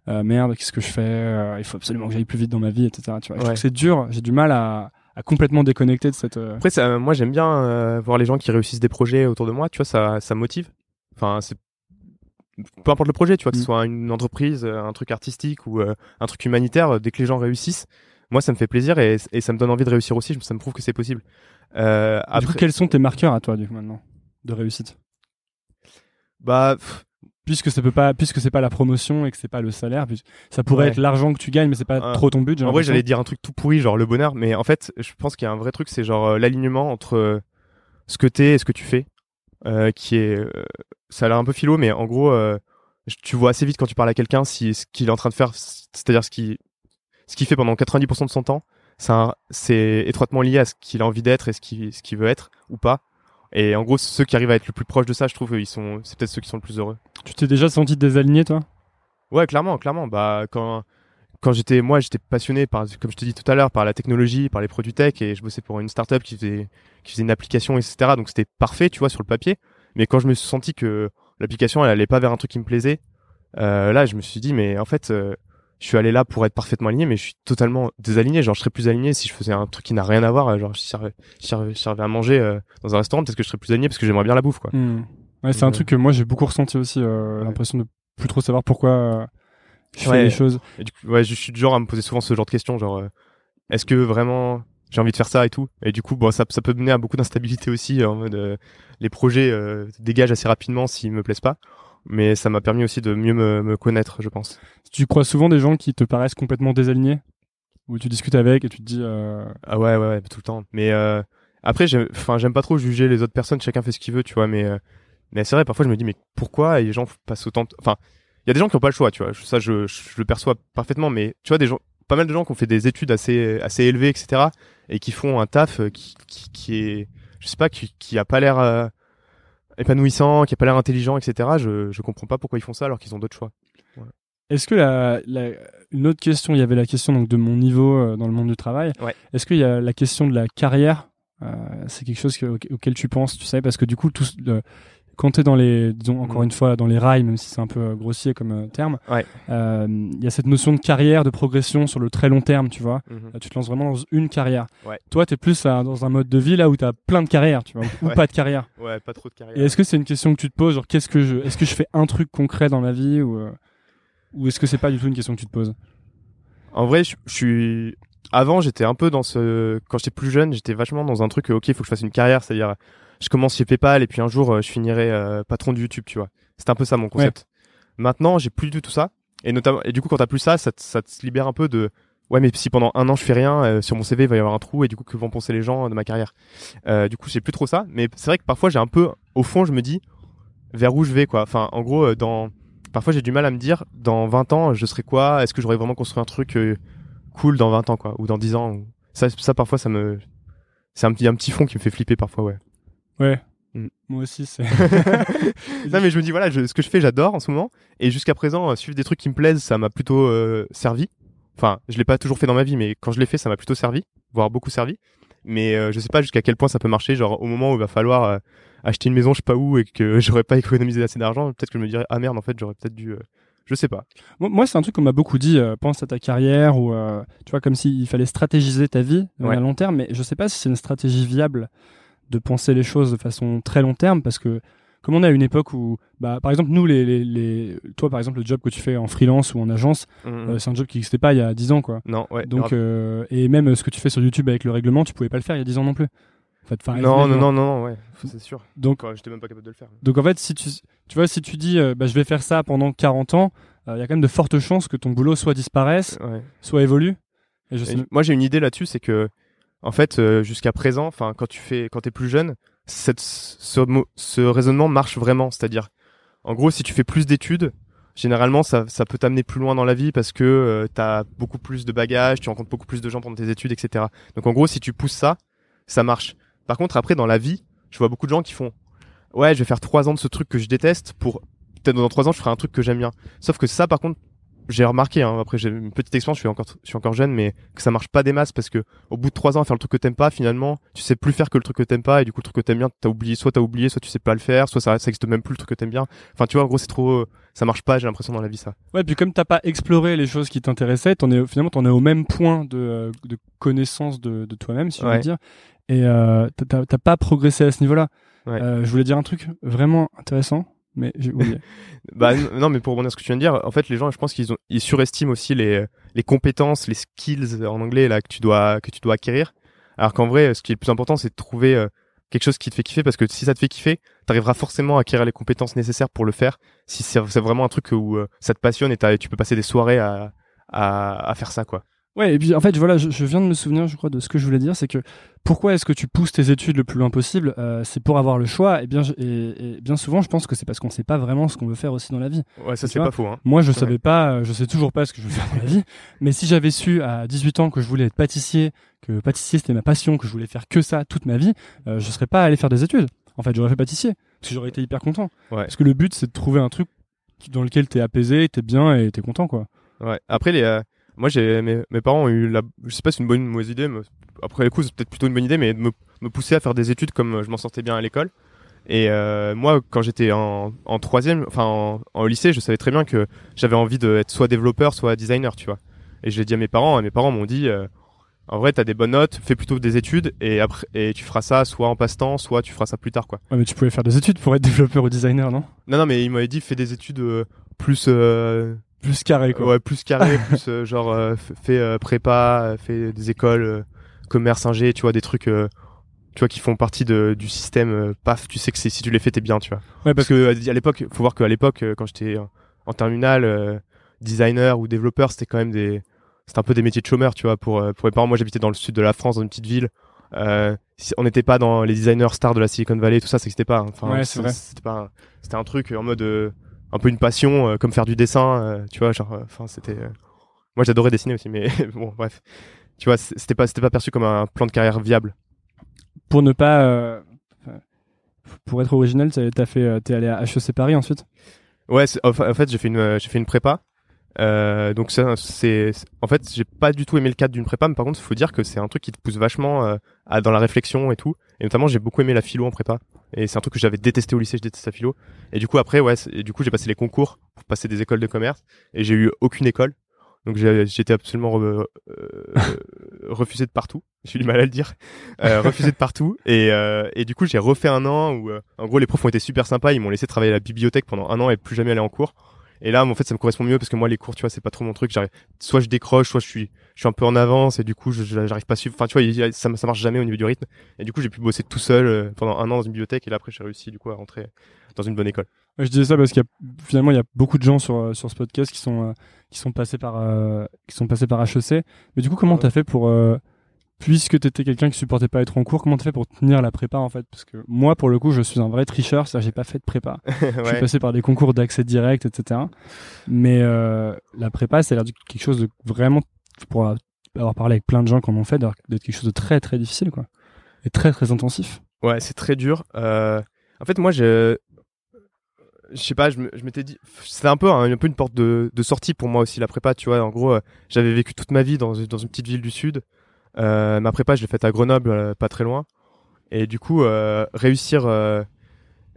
merde, qu'est-ce que je fais, il faut absolument que j'aille plus vite dans ma vie, etc. Tu vois. Je trouve Ouais. que c'est dur, j'ai du mal à, à complètement déconnecter de cette. euh, Après, ça, moi, j'aime bien euh, voir les gens qui réussissent des projets autour de moi. Tu vois, ça, ça me motive. Enfin, c'est peu importe le projet, tu vois, que ce Mm. soit une entreprise, euh, un truc artistique ou euh, un truc humanitaire. Dès que les gens réussissent, moi, ça me fait plaisir et, et ça me donne envie de réussir aussi. Ça me prouve que c'est possible. Euh, Du coup, après, quels sont tes marqueurs à toi, du coup, maintenant, de réussite? Bah, pff, puisque ça peut pas puisque c'est pas la promotion et que c'est pas le salaire ça pourrait Ouais. être l'argent que tu gagnes mais c'est pas Euh, trop ton but en vrai, j'allais dire un truc tout pourri, genre le bonheur, mais en fait, je pense qu'il y a un vrai truc, c'est genre euh, l'alignement entre euh, ce que t'es et ce que tu fais, euh, qui est, ça a l'air un peu philo, mais en gros, tu vois assez vite quand tu parles à quelqu'un si ce qu'il est en train de faire, c'est-à-dire ce qui, ce qu'il fait pendant 90% de son temps, c'est étroitement lié à ce qu'il a envie d'être et ce qu'il ce qu'il veut être ou pas. Et en gros, ceux qui arrivent à être le plus proche de ça, je trouve, ils sont, c'est peut-être ceux qui sont le plus heureux. tu t'es déjà senti désaligné toi? Ouais, clairement, clairement. Bah, quand, quand j'étais, moi, j'étais passionné par, comme je te dis tout à l'heure, par la technologie, par les produits tech, et je bossais pour une startup qui faisait, qui faisait une application, etc. Donc c'était parfait, tu vois, sur le papier. Mais quand je me suis senti que l'application, elle allait pas vers un truc qui me plaisait, euh, là, je me suis dit, mais en fait, euh, je suis allé là pour être parfaitement aligné, mais je suis totalement désaligné. Genre, je serais plus aligné si je faisais un truc qui n'a rien à voir. Genre, je servais, je servais- je servais à manger euh, dans un restaurant, peut-être que je serais plus aligné parce que j'aimerais bien la bouffe, quoi. Hmm. ouais c'est un truc que moi j'ai beaucoup ressenti aussi euh, Ouais. l'impression de plus trop savoir pourquoi euh, je fais les choses. Et du coup, ouais, je suis du genre à me poser souvent ce genre de questions, genre euh, est-ce que vraiment j'ai envie de faire ça et tout? Et du coup, bon, ça, ça peut mener à beaucoup d'instabilité aussi en mode euh, les projets euh, dégagent assez rapidement s'ils me plaisent pas. Mais ça m'a permis aussi de mieux me, me connaître, je pense. Tu crois souvent des gens qui te paraissent complètement désalignés Où tu discutes avec et tu te dis. euh, Ah ouais, ouais, ouais, tout le temps. Mais euh, après, j'aime, enfin, j'aime pas trop juger les autres personnes. Chacun fait ce qu'il veut, tu vois. Mais, euh, mais c'est vrai, parfois, je me dis, mais pourquoi les gens passent autant de... Enfin, il y a des gens qui ont pas le choix, tu vois. Ça, je, je, le perçois parfaitement. Mais tu vois, des gens, pas mal de gens qui ont fait des études assez, assez élevées, etc. Et qui font un taf euh, qui, qui, qui est, je sais pas, qui, qui a pas l'air euh, épanouissant, qui a pas l'air intelligent, etc. Je, je comprends pas pourquoi ils font ça alors qu'ils ont d'autres choix. Est-ce que la, la- une autre question, il y avait la question donc de mon niveau euh, dans le monde du travail. Ouais. Est-ce qu'il y a la question de la carrière euh, C'est quelque chose que- auquel- tu penses, tu sais, parce que du coup, tout, quand tu es dans les, disons encore Mhm. une fois, dans les rails, même si c'est un peu euh, grossier comme euh, terme, Ouais. euh, il y a cette notion de carrière, de progression sur le très long terme, tu vois. Là, tu te lances vraiment dans une carrière. Ouais. Toi, tu es plus dans un mode de vie là où tu as plein de carrières, tu vois, ou Ouais. pas de carrière. Ouais, pas trop de carrière. Et est-ce que c'est une question que tu te poses, genre qu'est-ce que je, est-ce que je fais un truc concret dans la vie ou, euh, ou est-ce que c'est pas du tout une question que tu te poses? En vrai, je, suis. Avant, j'étais un peu dans ce. Quand j'étais plus jeune, j'étais vachement dans un truc. Ok, il faut que je fasse une carrière, c'est-à-dire, je commence chez PayPal et puis un jour, euh, je finirai euh, patron de YouTube, tu vois. C'était un peu ça mon concept. Maintenant, j'ai plus du tout ça. Et notamment, et du coup, quand t'as plus ça, ça te, ça te libère un peu de. Ouais, mais si pendant un an je fais rien, euh, sur mon CV il va y avoir un trou et du coup que vont penser les gens de ma carrière. Euh, du coup, j'ai plus trop ça. Mais c'est vrai que parfois j'ai un peu, au fond, je me dis vers où je vais quoi. Enfin, en gros, euh, dans parfois j'ai du mal à me dire dans 20 ans je serai quoi? Est-ce que j'aurais vraiment construit un truc euh, cool dans 20 ans quoi? Ou dans 10 ans? Ou- ça ça parfois ça me c'est un petit un petit fond qui me fait flipper parfois ouais. Ouais. Mm. Moi aussi, c'est. non mais je me dis voilà, je- ce que je fais j'adore en ce moment et jusqu'à présent euh, suivre des trucs qui me plaisent, ça m'a plutôt euh, servi. Enfin, je l'ai pas toujours fait dans ma vie mais quand je l'ai fait, ça m'a plutôt servi, voire beaucoup servi. Mais euh, je sais pas jusqu'à quel point ça peut marcher genre au moment où il va falloir euh, acheter une maison je sais pas où et que j'aurais pas économisé assez d'argent, peut-être que je me dirais ah merde en fait, j'aurais peut-être dû je sais pas. Moi, c'est un truc qu'on m'a beaucoup dit. euh, pense à ta carrière ou euh, tu vois comme s'il fallait stratégiser ta vie Ouais. à long terme. Mais je sais pas si c'est une stratégie viable de penser les choses de façon très long terme parce que comme on est à une époque où, bah, par exemple, nous, les, les, les- toi, par exemple, le job que tu fais en freelance ou en agence, euh, c'est un job qui n'existait pas il y a 10 ans, quoi. non, ouais. Donc, euh, et même ce que tu fais sur YouTube avec le règlement, tu pouvais pas le faire il y a 10 ans non plus. En fait, non, non, non, non, non, ouais, c'est sûr. Donc, Quoi, j'étais même pas capable de le faire. Donc en fait, si tu, tu vois, si tu dis, euh, bah, je vais faire ça pendant 40 ans, il y a quand même de fortes chances que ton boulot soit disparaisse, Ouais. soit évolue. Et je sais, Et moi, j'ai une idée là-dessus, c'est que, en fait, euh, jusqu'à présent, enfin, quand tu fais, quand t'es plus jeune, ce, raisonnement marche vraiment. C'est-à-dire, en gros, si tu fais plus d'études, généralement, ça, peut t'amener plus loin dans la vie parce que euh, t'as beaucoup plus de bagages, tu rencontres beaucoup plus de gens pendant tes études, etc. Donc, en gros, si tu pousses ça, ça marche. Par contre, après, dans la vie, je vois beaucoup de gens qui font, ouais, je vais faire trois ans de ce truc que je déteste pour peut-être dans trois ans, je ferai un truc que j'aime bien. Sauf que ça, par contre, j'ai remarqué, hein, après j'ai une petite expérience, je suis encore, je suis encore jeune, mais que ça marche pas des masses parce que au bout de trois ans à faire le truc que t'aimes pas, finalement, tu sais plus faire que le truc que t'aimes pas et du coup le truc que t'aimes bien, t'as oublié, soit t'as oublié, soit tu sais pas le faire, soit ça, ça existe même plus le truc que t'aimes bien. Enfin, tu vois, en gros, c'est trop, euh, ça marche pas, j'ai l'impression dans la vie ça. Ouais, puis comme t'as pas exploré les choses qui t'intéressaient, t'en es finalement t'en es au même point de, euh, de connaissance de, de toi-même, si veux Ouais. dire. Et euh, t'as pas progressé à ce niveau-là. Ouais. Euh, je voulais dire un truc vraiment intéressant, mais. Bah non, mais pour rebondir sur ce que tu viens de dire, en fait, les gens, je pense qu'ils ont, ils surestiment aussi les, les compétences, les skills en anglais là que tu dois, que tu dois acquérir. Alors qu'en vrai, ce qui est le plus important, c'est de trouver euh, quelque chose qui te fait kiffer parce que si ça te fait kiffer, t'arriveras forcément à acquérir les compétences nécessaires pour le faire. Si c'est vraiment un truc où euh, ça te passionne et t'as- tu peux passer des soirées à, à, à faire ça, quoi. Ouais, et puis en fait, voilà, je, je viens de me souvenir, je crois, de ce que je voulais dire, c'est que pourquoi est-ce que tu pousses tes études le plus loin possible Euh, C'est pour avoir le choix. Et bien, et, et bien souvent, je pense que c'est parce qu'on sait pas vraiment ce qu'on veut faire aussi dans la vie. Ouais, ça c'est pas faux. Hein. Moi, je Ouais. savais pas, euh, je sais toujours pas ce que je veux faire dans la vie. Mais si j'avais su à 18 ans que je voulais être pâtissier, que pâtissier c'était ma passion, que je voulais faire que ça toute ma vie, euh, je serais pas allé faire des études. En fait, j'aurais fait pâtissier parce que j'aurais été hyper content. Ouais. Parce que le but, c'est de trouver un truc dans lequel t'es apaisé, t'es bien et t'es content, quoi. Ouais. Après, les, euh, moi, j'ai mes, mes parents ont eu la, je sais pas si c'est une bonne ou une mauvaise idée, mais après les coups, c'est peut-être plutôt une bonne idée, mais de me, me pousser à faire des études comme euh, je m'en sortais bien à l'école. Et euh, moi, quand j'étais en, en troisième, enfin en, en lycée, je savais très bien que j'avais envie d'être soit développeur, soit designer, tu vois. Et je l'ai dit à mes parents, et mes parents m'ont dit, euh, en vrai, t'as des bonnes notes, fais plutôt des études et après et tu feras ça soit en passe-temps, soit tu feras ça plus tard quoi. Ouais, mais tu pouvais faire des études pour être développeur ou designer, non? Non non, mais il m'avait dit fais des études euh, plus euh, Plus carré, quoi. ouais, plus carré, plus euh, genre euh, f- fais euh, prépa, euh, fais des écoles euh, commerce ingé, tu vois des trucs euh, tu vois qui font partie de, du système euh, paf, tu sais que c'est si tu les fais t'es bien, tu vois. Ouais, Parce parce que à l'époque, faut voir qu'à l'époque quand j'étais en- terminale euh, designer ou développeur, c'était quand même des c'était un peu des métiers de chômeur, tu vois, pour pour mes parents. Moi, j'habitais dans le sud de la France, dans une petite ville. Euh, on n'était pas dans les designers stars de la Silicon Valley, tout ça, ça n'existait pas. hein. Enfin, Ouais. C'était pas, un- c'était un truc en mode euh, un peu une passion, euh, comme faire du dessin, euh, tu vois, genre. euh, Enfin, c'était. Moi, j'adorais dessiner aussi, mais bon, bref. Tu vois, c'était pas, c'était pas perçu comme un plan de carrière viable. pour ne pas. pour être original, t'as fait, t'es allé à HEC Paris ensuite? Ouais, en fa- en fait, j'ai fait une, j'ai fait une prépa. Euh, donc ça, c'est, en fait, j'ai pas du tout aimé le cadre d'une prépa, mais par contre, il faut dire que c'est un truc qui te pousse vachement euh, à, dans la réflexion et tout. Et notamment, j'ai beaucoup aimé la philo en prépa. Et c'est un truc que j'avais détesté au lycée, je détestais la philo. Et du coup, après, ouais, du coup, j'ai passé les concours pour passer des écoles de commerce. Et j'ai eu aucune école. Donc j'étais absolument euh, refusé de partout. J'ai du mal à le dire. Euh, refusé de partout. Et, euh, et du coup, j'ai refait un an où, euh, en gros, les profs ont été super sympas. Ils m'ont laissé travailler à la bibliothèque pendant un an et plus jamais aller en cours. Et là, en fait, ça me correspond mieux parce que moi, les cours, tu vois, c'est pas trop mon truc. Soit je décroche, soit je suis, je suis un peu en avance et du coup, j'arrive pas à suivre. Enfin, tu vois, il y a- ça, ça marche jamais au niveau du rythme. Et du coup, j'ai pu bosser tout seul euh, pendant un an dans une bibliothèque et là, après, j'ai réussi du coup à rentrer dans une bonne école. Je disais ça parce qu'il y a finalement il y a beaucoup de gens sur euh, sur ce podcast qui sont euh, qui sont passés par euh, qui sont passés par HEC. Mais du coup, comment Ouais. t'as fait pour euh, puisque t'étais quelqu'un qui supportait pas être en cours, comment t'as fait pour tenir la prépa en fait? Parce que moi, pour le coup, je suis un vrai tricheur, c'est-à-dire j'ai pas fait de prépa. Je suis ouais. passé par des concours d'accès direct, etc. Mais euh, la prépa, ça a l'air de quelque chose de vraiment, pour avoir parlé avec plein de gens qui en ont fait, d'être quelque chose de très très difficile, quoi. Et très très intensif. Ouais, c'est très dur. Euh, en fait, moi, je, je sais pas, je m'étais dit, c'était un peu un, un peu une porte de, de sortie pour moi aussi la prépa. Tu vois, en gros, euh, j'avais vécu toute ma vie dans, dans une petite ville du sud. Euh, ma prépa, je l'ai faite à Grenoble, euh, pas très loin. Et du coup, euh, réussir, euh,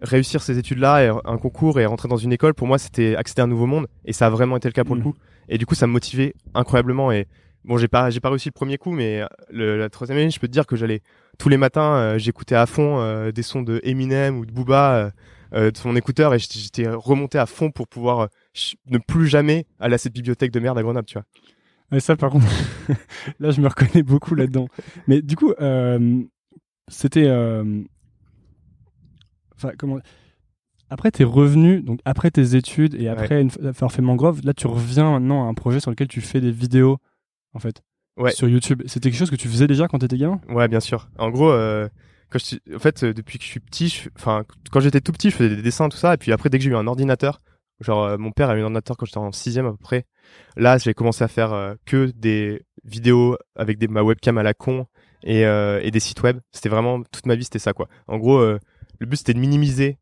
réussir ces études-là, et un concours et rentrer dans une école, pour moi, c'était accéder à un nouveau monde. Et ça a vraiment été le cas pour le Mhm. coup. Et du coup, ça me motivait incroyablement. Et bon, j'ai pas, j'ai pas réussi le premier coup, mais le, la troisième année, je peux te dire que j'allais tous les matins, euh, j'écoutais à fond euh, des sons de Eminem ou de Booba euh, de son écouteur et j'étais- remonté à fond pour pouvoir ne plus jamais aller à cette bibliothèque de merde à Grenoble, tu vois. Et ça, par contre, là, je me reconnais beaucoup là-dedans. Mais du coup, euh, c'était. euh, Enfin, comment. Après tes revenus, donc après tes études et après une fois avoir fait Mangrove, là, tu reviens maintenant à un projet sur lequel tu fais des vidéos, en fait, Ouais. sur YouTube. C'était quelque chose que tu faisais déjà quand t'étais gamin? Ouais, bien sûr. En gros, euh, quand je, suis- en fait, depuis que je suis petit, je- enfin, quand j'étais tout petit, je faisais des dessins, tout ça. Et puis après, dès que j'ai eu un ordinateur, genre, euh, mon père a eu un ordinateur quand j'étais en sixième à peu près. Là, j'ai commencé à faire euh, que des vidéos avec des, ma webcam à la con et, euh, et des sites web. C'était vraiment toute ma vie, c'était ça, quoi. En gros, euh, le but c'était de minimiser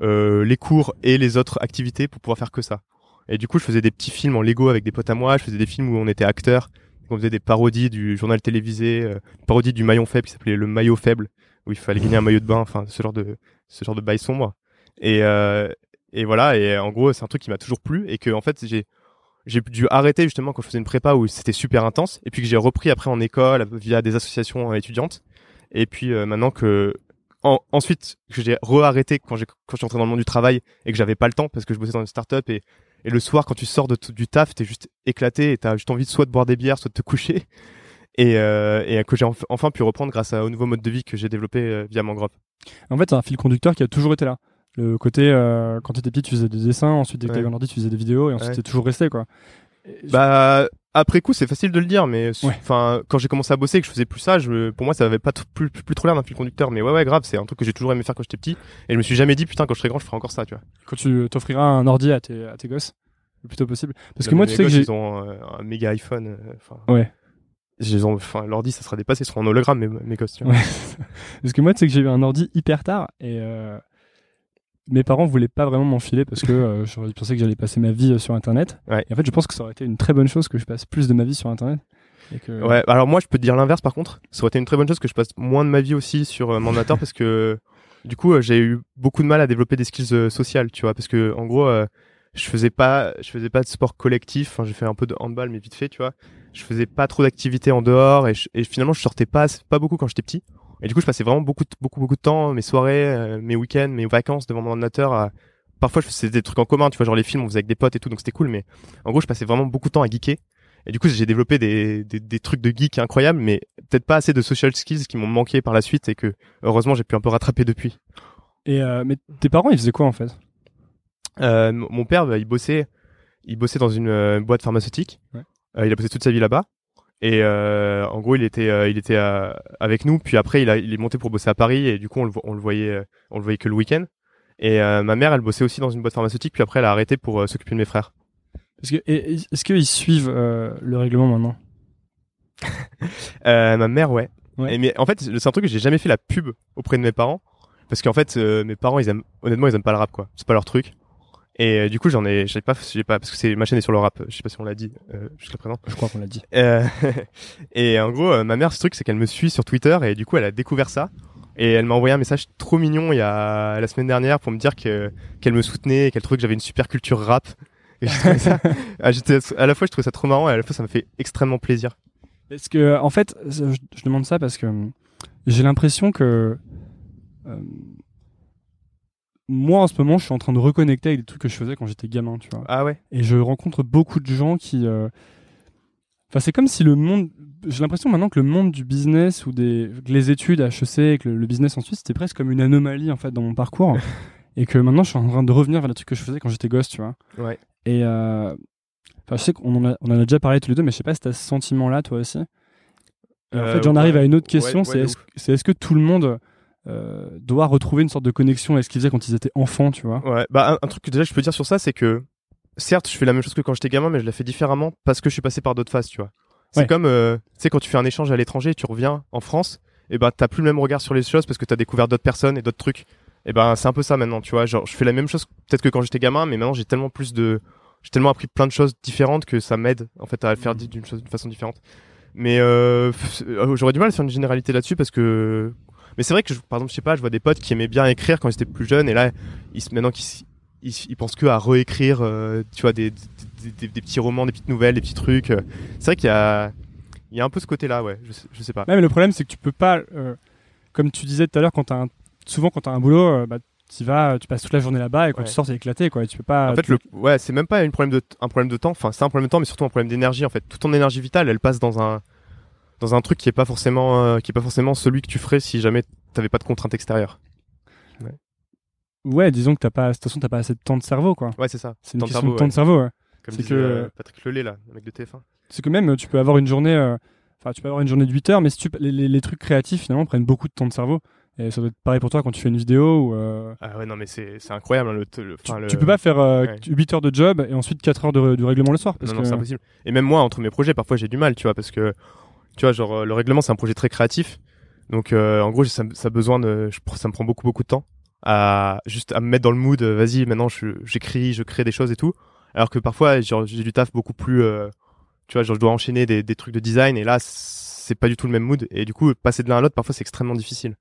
euh, les cours et les autres activités pour pouvoir faire que ça. Et du coup, je faisais des petits films en Lego avec des potes à moi. Je faisais des films où on était acteurs. On faisait des parodies du journal télévisé, euh, parodie du maillon faible qui s'appelait le maillot faible, où il fallait gagner un maillot de bain, enfin ce genre de ce genre de bail sombre. Et euh, et voilà. Et en gros, c'est un truc qui m'a toujours plu et que en fait j'ai dû arrêter justement quand je faisais une prépa où c'était super intense et puis que j'ai repris après en école via des associations euh, étudiantes. Et puis euh, maintenant que en- ensuite que j'ai re-arrêté quand quand je suis entré dans le monde du travail et que j'avais pas le temps parce que je bossais dans une start-up et le soir quand tu sors de du taf t'es juste éclaté et t'as juste envie soit de boire des bières soit de te coucher et euh, et que j'ai enf- enfin pu reprendre grâce au nouveau mode de vie que j'ai développé via Mangrove. En fait, c'est un fil conducteur qui a toujours été là. Le côté, euh, quand t'étais petit, tu faisais des dessins, ensuite, dès que Ouais. t'avais un ordi, tu faisais des vidéos, et ensuite, Ouais. t'es toujours resté, quoi. Et Bah après coup c'est facile de le dire mais Ouais. enfin quand j'ai commencé à bosser et que je faisais plus ça je pour moi ça avait pas plus, plus, plus trop l'air d'un fil conducteur mais ouais ouais grave c'est un truc que j'ai toujours aimé faire quand j'étais petit et je me suis jamais dit putain quand je serai grand je ferai encore ça tu vois. quand tu t'offriras un ordi à tes, à tes gosses, le plus tôt possible. Parce que moi, tu sais que j'ai. ils ont euh, un méga iPhone euh, Ouais. ils ont enfin l'ordi ça sera dépassé ils seront en hologramme mes, mes gosses tu vois. Ouais. Parce que moi, tu sais que j'ai eu un ordi hyper tard et euh, mes parents voulaient pas vraiment m'enfiler parce que euh, j'aurais pensé que j'allais passer ma vie euh, sur Internet. Ouais. Et en fait, je pense que ça aurait été une très bonne chose que je passe plus de ma vie sur Internet. Et que... Ouais, alors moi je peux te dire l'inverse par contre. Ça aurait été une très bonne chose que je passe moins de ma vie aussi sur euh, mon ordinateur parce que du coup euh, j'ai eu beaucoup de mal à développer des skills sociales, tu vois, parce que en gros je faisais pas je faisais pas de sport collectif, enfin j'ai fait un peu de handball mais vite fait, tu vois. je faisais pas trop d'activités en dehors et, je- et finalement je sortais pas pas beaucoup quand j'étais petit. Et du coup, je passais vraiment beaucoup, beaucoup, beaucoup de temps, mes soirées, euh, mes week-ends, mes vacances devant mon ordinateur. À... Parfois, je faisais des trucs en commun, tu vois, genre les films, on faisait avec des potes et tout, donc c'était cool. Mais en gros, je passais vraiment beaucoup de temps à geeker. Et du coup, j'ai développé des, des, des trucs de geek incroyables, mais peut-être pas assez de social skills qui m'ont manqué par la suite et que heureusement j'ai pu un peu rattraper depuis. Et euh, mais tes parents, ils faisaient quoi en fait? Euh, mon père, bah, il bossait, il bossait dans une euh, boîte pharmaceutique. Ouais. Il a bossé toute sa vie là-bas. Et euh, en gros, il était, euh, il était euh, avec nous. Puis après, il, a, il est monté pour bosser à Paris. Et du coup, on le, on le voyait, euh, on le voyait que le week-end. Et euh, ma mère, elle bossait aussi dans une boîte pharmaceutique. Puis après, elle a arrêté pour euh, s'occuper de mes frères. Parce que est-ce qu'ils suivent euh, le règlement maintenant? Euh, ma mère, ouais. Ouais. Et, mais en fait, c'est un truc que j'ai jamais fait la pub auprès de mes parents. Parce qu'en fait, euh, mes parents, ils aiment, honnêtement, ils aiment pas le rap, quoi. C'est pas leur truc. Et euh, du coup, j'en ai, j'ai pas, j'ai pas, parce que c'est ma chaîne est sur le rap. Je sais pas si on l'a dit euh, jusqu'à présent. Je crois qu'on l'a dit. Euh, et en gros, euh, ma mère, ce truc, c'est qu'elle me suit sur Twitter et du coup, elle a découvert ça. Et elle m'a envoyé un message trop mignon il y a la semaine dernière pour me dire que qu'elle me soutenait et qu'elle trouvait que j'avais une super culture rap. Et ça, ah, à la fois, je trouvais ça trop marrant et à la fois, ça m'a fait extrêmement plaisir. Parce que en fait, je, je demande ça parce que j'ai l'impression que moi en ce moment, je suis en train de reconnecter avec des trucs que je faisais quand j'étais gamin, tu vois. Ah ouais. Et je rencontre beaucoup de gens qui. euh, Enfin, c'est comme si le monde. J'ai l'impression maintenant que le monde du business ou des les études à HEC et que le, le business en Suisse, c'était presque comme une anomalie en fait dans mon parcours. et que maintenant, je suis en train de revenir vers les trucs que je faisais quand j'étais gosse, tu vois. Ouais. Et euh, enfin, je sais qu'on en a, on en a déjà parlé tous les deux, mais je sais pas si t'as ce sentiment-là toi aussi. En Euh, fait, j'en arrive à une autre question, ouais, c'est est-ce c'est est-ce que tout le monde euh, doit retrouver une sorte de connexion à ce qu'ils faisaient quand ils étaient enfants, tu vois Ouais, bah un, un truc que déjà je peux dire sur ça, c'est que certes, je fais la même chose que quand j'étais gamin, mais je la fais différemment parce que je suis passé par d'autres phases, tu vois. C'est Ouais. comme, euh, tu sais, quand tu fais un échange à l'étranger, tu reviens en France, et ben t'as plus le même regard sur les choses parce que t'as découvert d'autres personnes et d'autres trucs. Et ben c'est un peu ça maintenant, tu vois. Genre, je fais la même chose peut-être que quand j'étais gamin, mais maintenant j'ai tellement plus de, j'ai tellement appris plein de choses différentes que ça m'aide en fait à le faire d'une chose d'une façon différente. Mais euh, euh, j'aurais du mal à faire une généralité là-dessus parce que mais c'est vrai que je- par exemple je sais pas je vois des potes qui aimaient bien écrire quand ils étaient plus jeunes et là ils maintenant qu'ils ils, ils pensent que à réécrire euh, tu vois des, des, des- des petits romans des petites nouvelles des petits trucs euh. c'est vrai qu'il y a il y a un peu ce côté là ouais je, sais- je sais pas Ouais, mais le problème, c'est que tu peux pas, euh, comme tu disais tout à l'heure, quand t'as un, souvent quand t'as un boulot, euh, bah, tu vas, tu passes toute la journée là-bas et quand Ouais. tu sors, t'es éclaté, quoi. Et tu peux pas. en fait tu- le ouais c'est même pas un problème de un problème de temps enfin c'est un problème de temps mais surtout un problème d'énergie en fait toute ton énergie vitale elle passe dans un dans un truc qui est pas forcément euh, qui est pas forcément celui que tu ferais si jamais t'avais pas de contraintes extérieures Ouais, disons que t'as pas, de toute façon, t'as pas assez de temps de cerveau, quoi. ouais c'est ça C'est une question de temps de cerveau. Ouais. comme disait que- euh, Patrick Lelay là le mec de TF1 C'est que même, euh, tu peux avoir une journée, enfin, tu peux avoir une journée de 8 heures, mais si tu, les, les, les trucs créatifs finalement prennent beaucoup de temps de cerveau. Et ça doit être pareil pour toi quand tu fais une vidéo ou. euh, ah ouais non mais c'est incroyable hein, le, le, tu, le- tu peux pas faire euh, ouais. 8 heures de job et ensuite 4 heures de, du règlement le soir. Parce non, non, que... c'est impossible. Et même moi, entre mes projets, parfois j'ai du mal, tu vois, parce que, tu vois, genre, euh, le règlement, c'est un projet très créatif. Donc, euh, en gros, ça, ça a besoin de, je- ça me prend beaucoup, beaucoup de temps à juste à me mettre dans le mood. euh, Vas-y, maintenant, j'écris, je crée des choses et tout. Alors que parfois, j'ai du taf beaucoup plus, tu vois, genre, je dois enchaîner des, des trucs de design et là, c'est pas du tout le même mood. Et du coup, passer de l'un à l'autre, parfois, c'est extrêmement difficile.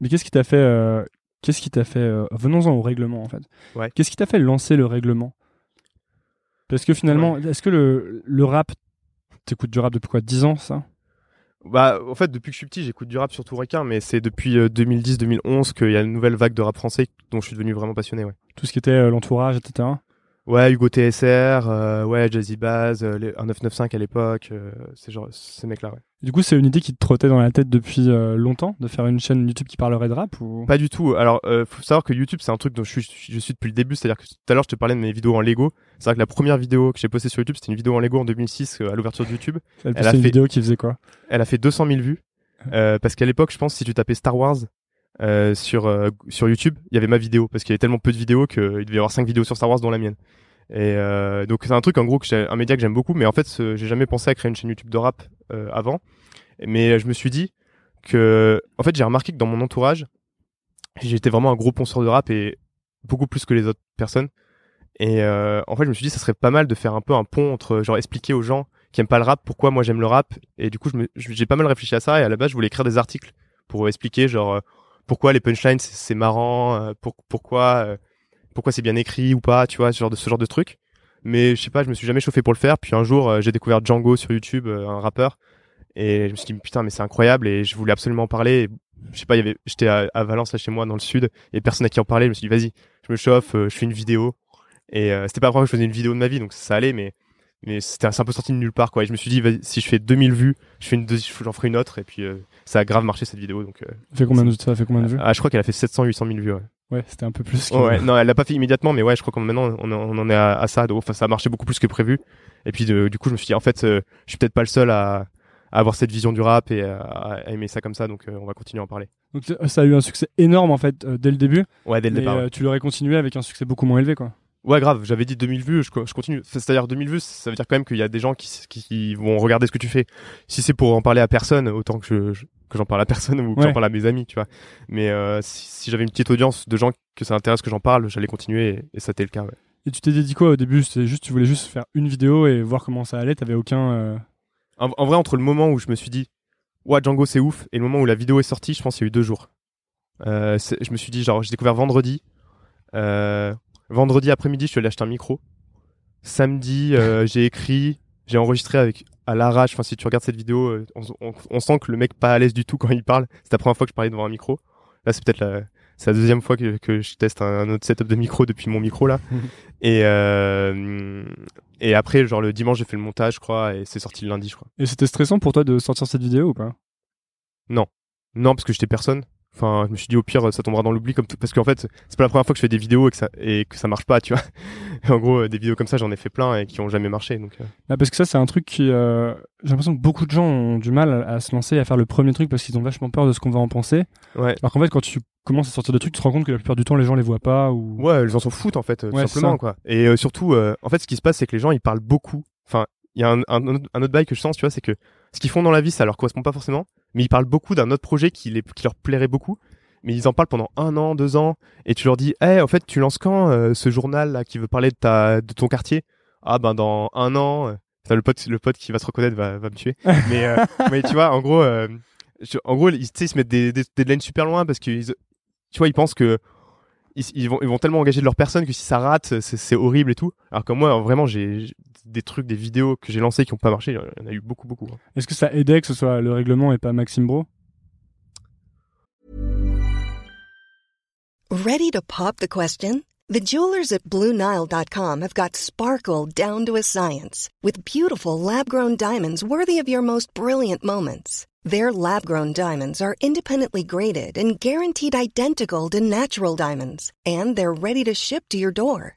Mais qu'est-ce qui t'a fait euh, Qu'est-ce qui t'a fait euh, Venons-en au règlement en fait. Ouais. Qu'est-ce qui t'a fait lancer le règlement? Parce que finalement, est-ce que le, le rap, t'écoutes du rap depuis quoi 10 ans ça? Bah, en fait, depuis que je suis petit, j'écoute du rap sur tout requin, mais c'est depuis euh, 2010-2011 qu'il y a une nouvelle vague de rap français dont je suis devenu vraiment passionné, ouais. Tout ce qui était euh, l'entourage, etc. Ouais, Hugo TSR, euh, ouais, Jazzy Baz, euh, les- un 995 à l'époque, euh, ces, genre, ces mecs-là, ouais. Du coup, c'est une idée qui te trottait dans la tête depuis euh, longtemps de faire une chaîne YouTube qui parlerait de rap ou? Pas du tout. Alors, euh, faut savoir que YouTube, c'est un truc dont je suis, je suis depuis le début. C'est-à-dire que tout à l'heure, je te parlais de mes vidéos en Lego. C'est vrai que la première vidéo que j'ai postée sur YouTube, c'était une vidéo en Lego en 2006 euh, à l'ouverture de YouTube. Elle elle a une fait- vidéo qui faisait quoi? Elle a fait 200 000 vues. Parce qu'à l'époque, je pense, si tu tapais Star Wars euh, sur euh, sur YouTube, il y avait ma vidéo parce qu'il y avait tellement peu de vidéos qu'il devait y avoir 5 vidéos sur Star Wars dont la mienne. Et euh, donc c'est un truc en gros que un média que j'aime beaucoup, mais en fait j'ai jamais pensé à créer une chaîne YouTube de rap euh, avant. Mais je me suis dit que en fait j'ai remarqué que dans mon entourage j'étais vraiment un gros ponceur de rap et beaucoup plus que les autres personnes. Et euh, en fait je me suis dit ça serait pas mal de faire un peu un pont entre genre expliquer aux gens qui aiment pas le rap pourquoi moi j'aime le rap et du coup j'ai pas mal réfléchi à ça et à la base je voulais écrire des articles pour expliquer genre pourquoi les punchlines c'est- marrant euh, pour, pourquoi euh, pourquoi c'est bien écrit ou pas tu vois ce genre de ce genre de truc mais je sais pas, je me suis jamais chauffé pour le faire. Puis un jour, euh, j'ai découvert Django sur YouTube, un rappeur, et je me suis dit putain, mais c'est incroyable, et je voulais absolument en parler. Je sais pas, y avait, j'étais à, Valence là chez moi dans le sud, et personne à qui en parler. Je me suis dit vas-y, je me chauffe, je fais une vidéo. Et euh, c'était pas la première fois que je faisais une vidéo de ma vie, donc ça allait, mais mais c'était un peu sorti de nulle part quoi. Et je me suis dit si je fais 2000 vues, je fais une j'en ferai une autre, et puis euh, ça a grave marché cette vidéo. Donc euh, Ça fait combien de, ça fait combien de vues ah, je crois qu'elle a fait 700 800 000 vues. Ouais. Ouais, c'était un peu plus. que- Ouais, non, elle l'a pas fait immédiatement, mais ouais, je crois qu'on maintenant on, en- on en est à, à ça. Donc, enfin, ça a marché beaucoup plus que prévu. Et puis de- du coup, je me suis dit en fait, euh, je suis peut-être pas le seul à, à avoir cette vision du rap et à, à aimer ça comme ça. Donc euh, on va continuer à en parler. Donc ça- a eu un succès énorme en fait dès le début. Ouais, dès le départ. ouais. tu l'aurais continué avec un succès beaucoup moins élevé quoi. Ouais, grave. J'avais dit 2000 vues, je, co- je continue. C'est-à-dire 2000 vues, ça veut dire quand même qu'il y a des gens qui, s- qui, qui vont regarder ce que tu fais. Si c'est pour en parler à personne, autant que je, je- que j'en parle à personne ou que Ouais. j'en parle à mes amis, tu vois. Mais euh, si, si j'avais une petite audience de gens que ça intéresse que j'en parle, j'allais continuer et, et ça a été le cas. Ouais. Et tu t'es dit quoi au début? C'était juste, tu voulais juste faire une vidéo et voir comment ça allait? T'avais aucun. euh, En, en vrai, entre le moment où je me suis dit, ouais, Django c'est ouf, et le moment où la vidéo est sortie, je pense qu'il y a eu deux jours. Euh, je me suis dit, genre, j'ai découvert vendredi. Euh, vendredi après-midi, je suis allé acheter un micro. Samedi, euh, j'ai écrit, j'ai enregistré avec à l'arrache. Enfin, si tu regardes cette vidéo, euh, on, on- on sent que le mec pas à l'aise du tout quand il parle. C'est la première fois que je parlais devant un micro. Là, c'est peut-être la, c'est la deuxième fois que, que je teste un, un autre setup de micro depuis mon micro là. et euh, et après, genre le dimanche, j'ai fait le montage, je crois, et c'est sorti le lundi, je crois. Et c'était stressant pour toi de sortir cette vidéo ou pas? Non, parce que j'étais personne. Enfin, je me suis dit au pire, ça tombera dans l'oubli comme tout. Parce qu'en fait, c'est pas la première fois que je fais des vidéos et que ça et que ça marche pas, tu vois. en gros, des vidéos comme ça, j'en ai fait plein et qui ont jamais marché. Donc, euh, Bah, Parce que ça, c'est un truc qui. euh, J'ai l'impression que beaucoup de gens ont du mal à, se lancer, à faire le premier truc parce qu'ils ont vachement peur de ce qu'on va en penser. ouais. Alors qu'en fait, quand tu commences à sortir des trucs, tu te rends compte que la plupart du temps, les gens les voient pas ou. Ouais, les gens s'en foutent en fait, euh, tout Ouais, c'est simplement quoi. Et euh, surtout, euh, en fait, ce qui se passe, c'est que les gens ils parlent beaucoup. Enfin, il y a un, un, autre- un autre bail que je sens, tu vois, c'est que ce qu'ils font dans la vie, ça leur correspond pas forcément, mais ils parlent beaucoup d'un autre projet qui, les, qui leur plairait beaucoup. Mais ils en parlent pendant un an, deux ans, et tu leur dis, eh, en fait, tu lances quand euh, ce journal là qui veut parler de ta, de ton quartier? Ah ben dans un an. euh, le pote, le pote qui va se reconnaître va, va me tuer. mais, euh, mais tu vois, en gros, je- en gros, ils, se mettent des, des, des deadlines super loin parce que, ils- tu vois, ils pensent que ils, ils vont, ils vont tellement engager de leur personne que si ça rate, c'est, horrible et tout. Alors que moi, vraiment, j'ai des trucs, des vidéos que j'ai lancées qui ont pas marché. Il y en a eu beaucoup, beaucoup. hein. Est-ce que ça aidait que ce soit le règlement et pas Maxime Bro? Ready to pop the question? The jewelers at BlueNile.com have got sparkle down to a science with beautiful lab grown diamonds worthy of your most brilliant moments. Their lab grown diamonds are independently graded and guaranteed identical to natural diamonds, and they're ready to ship to your door.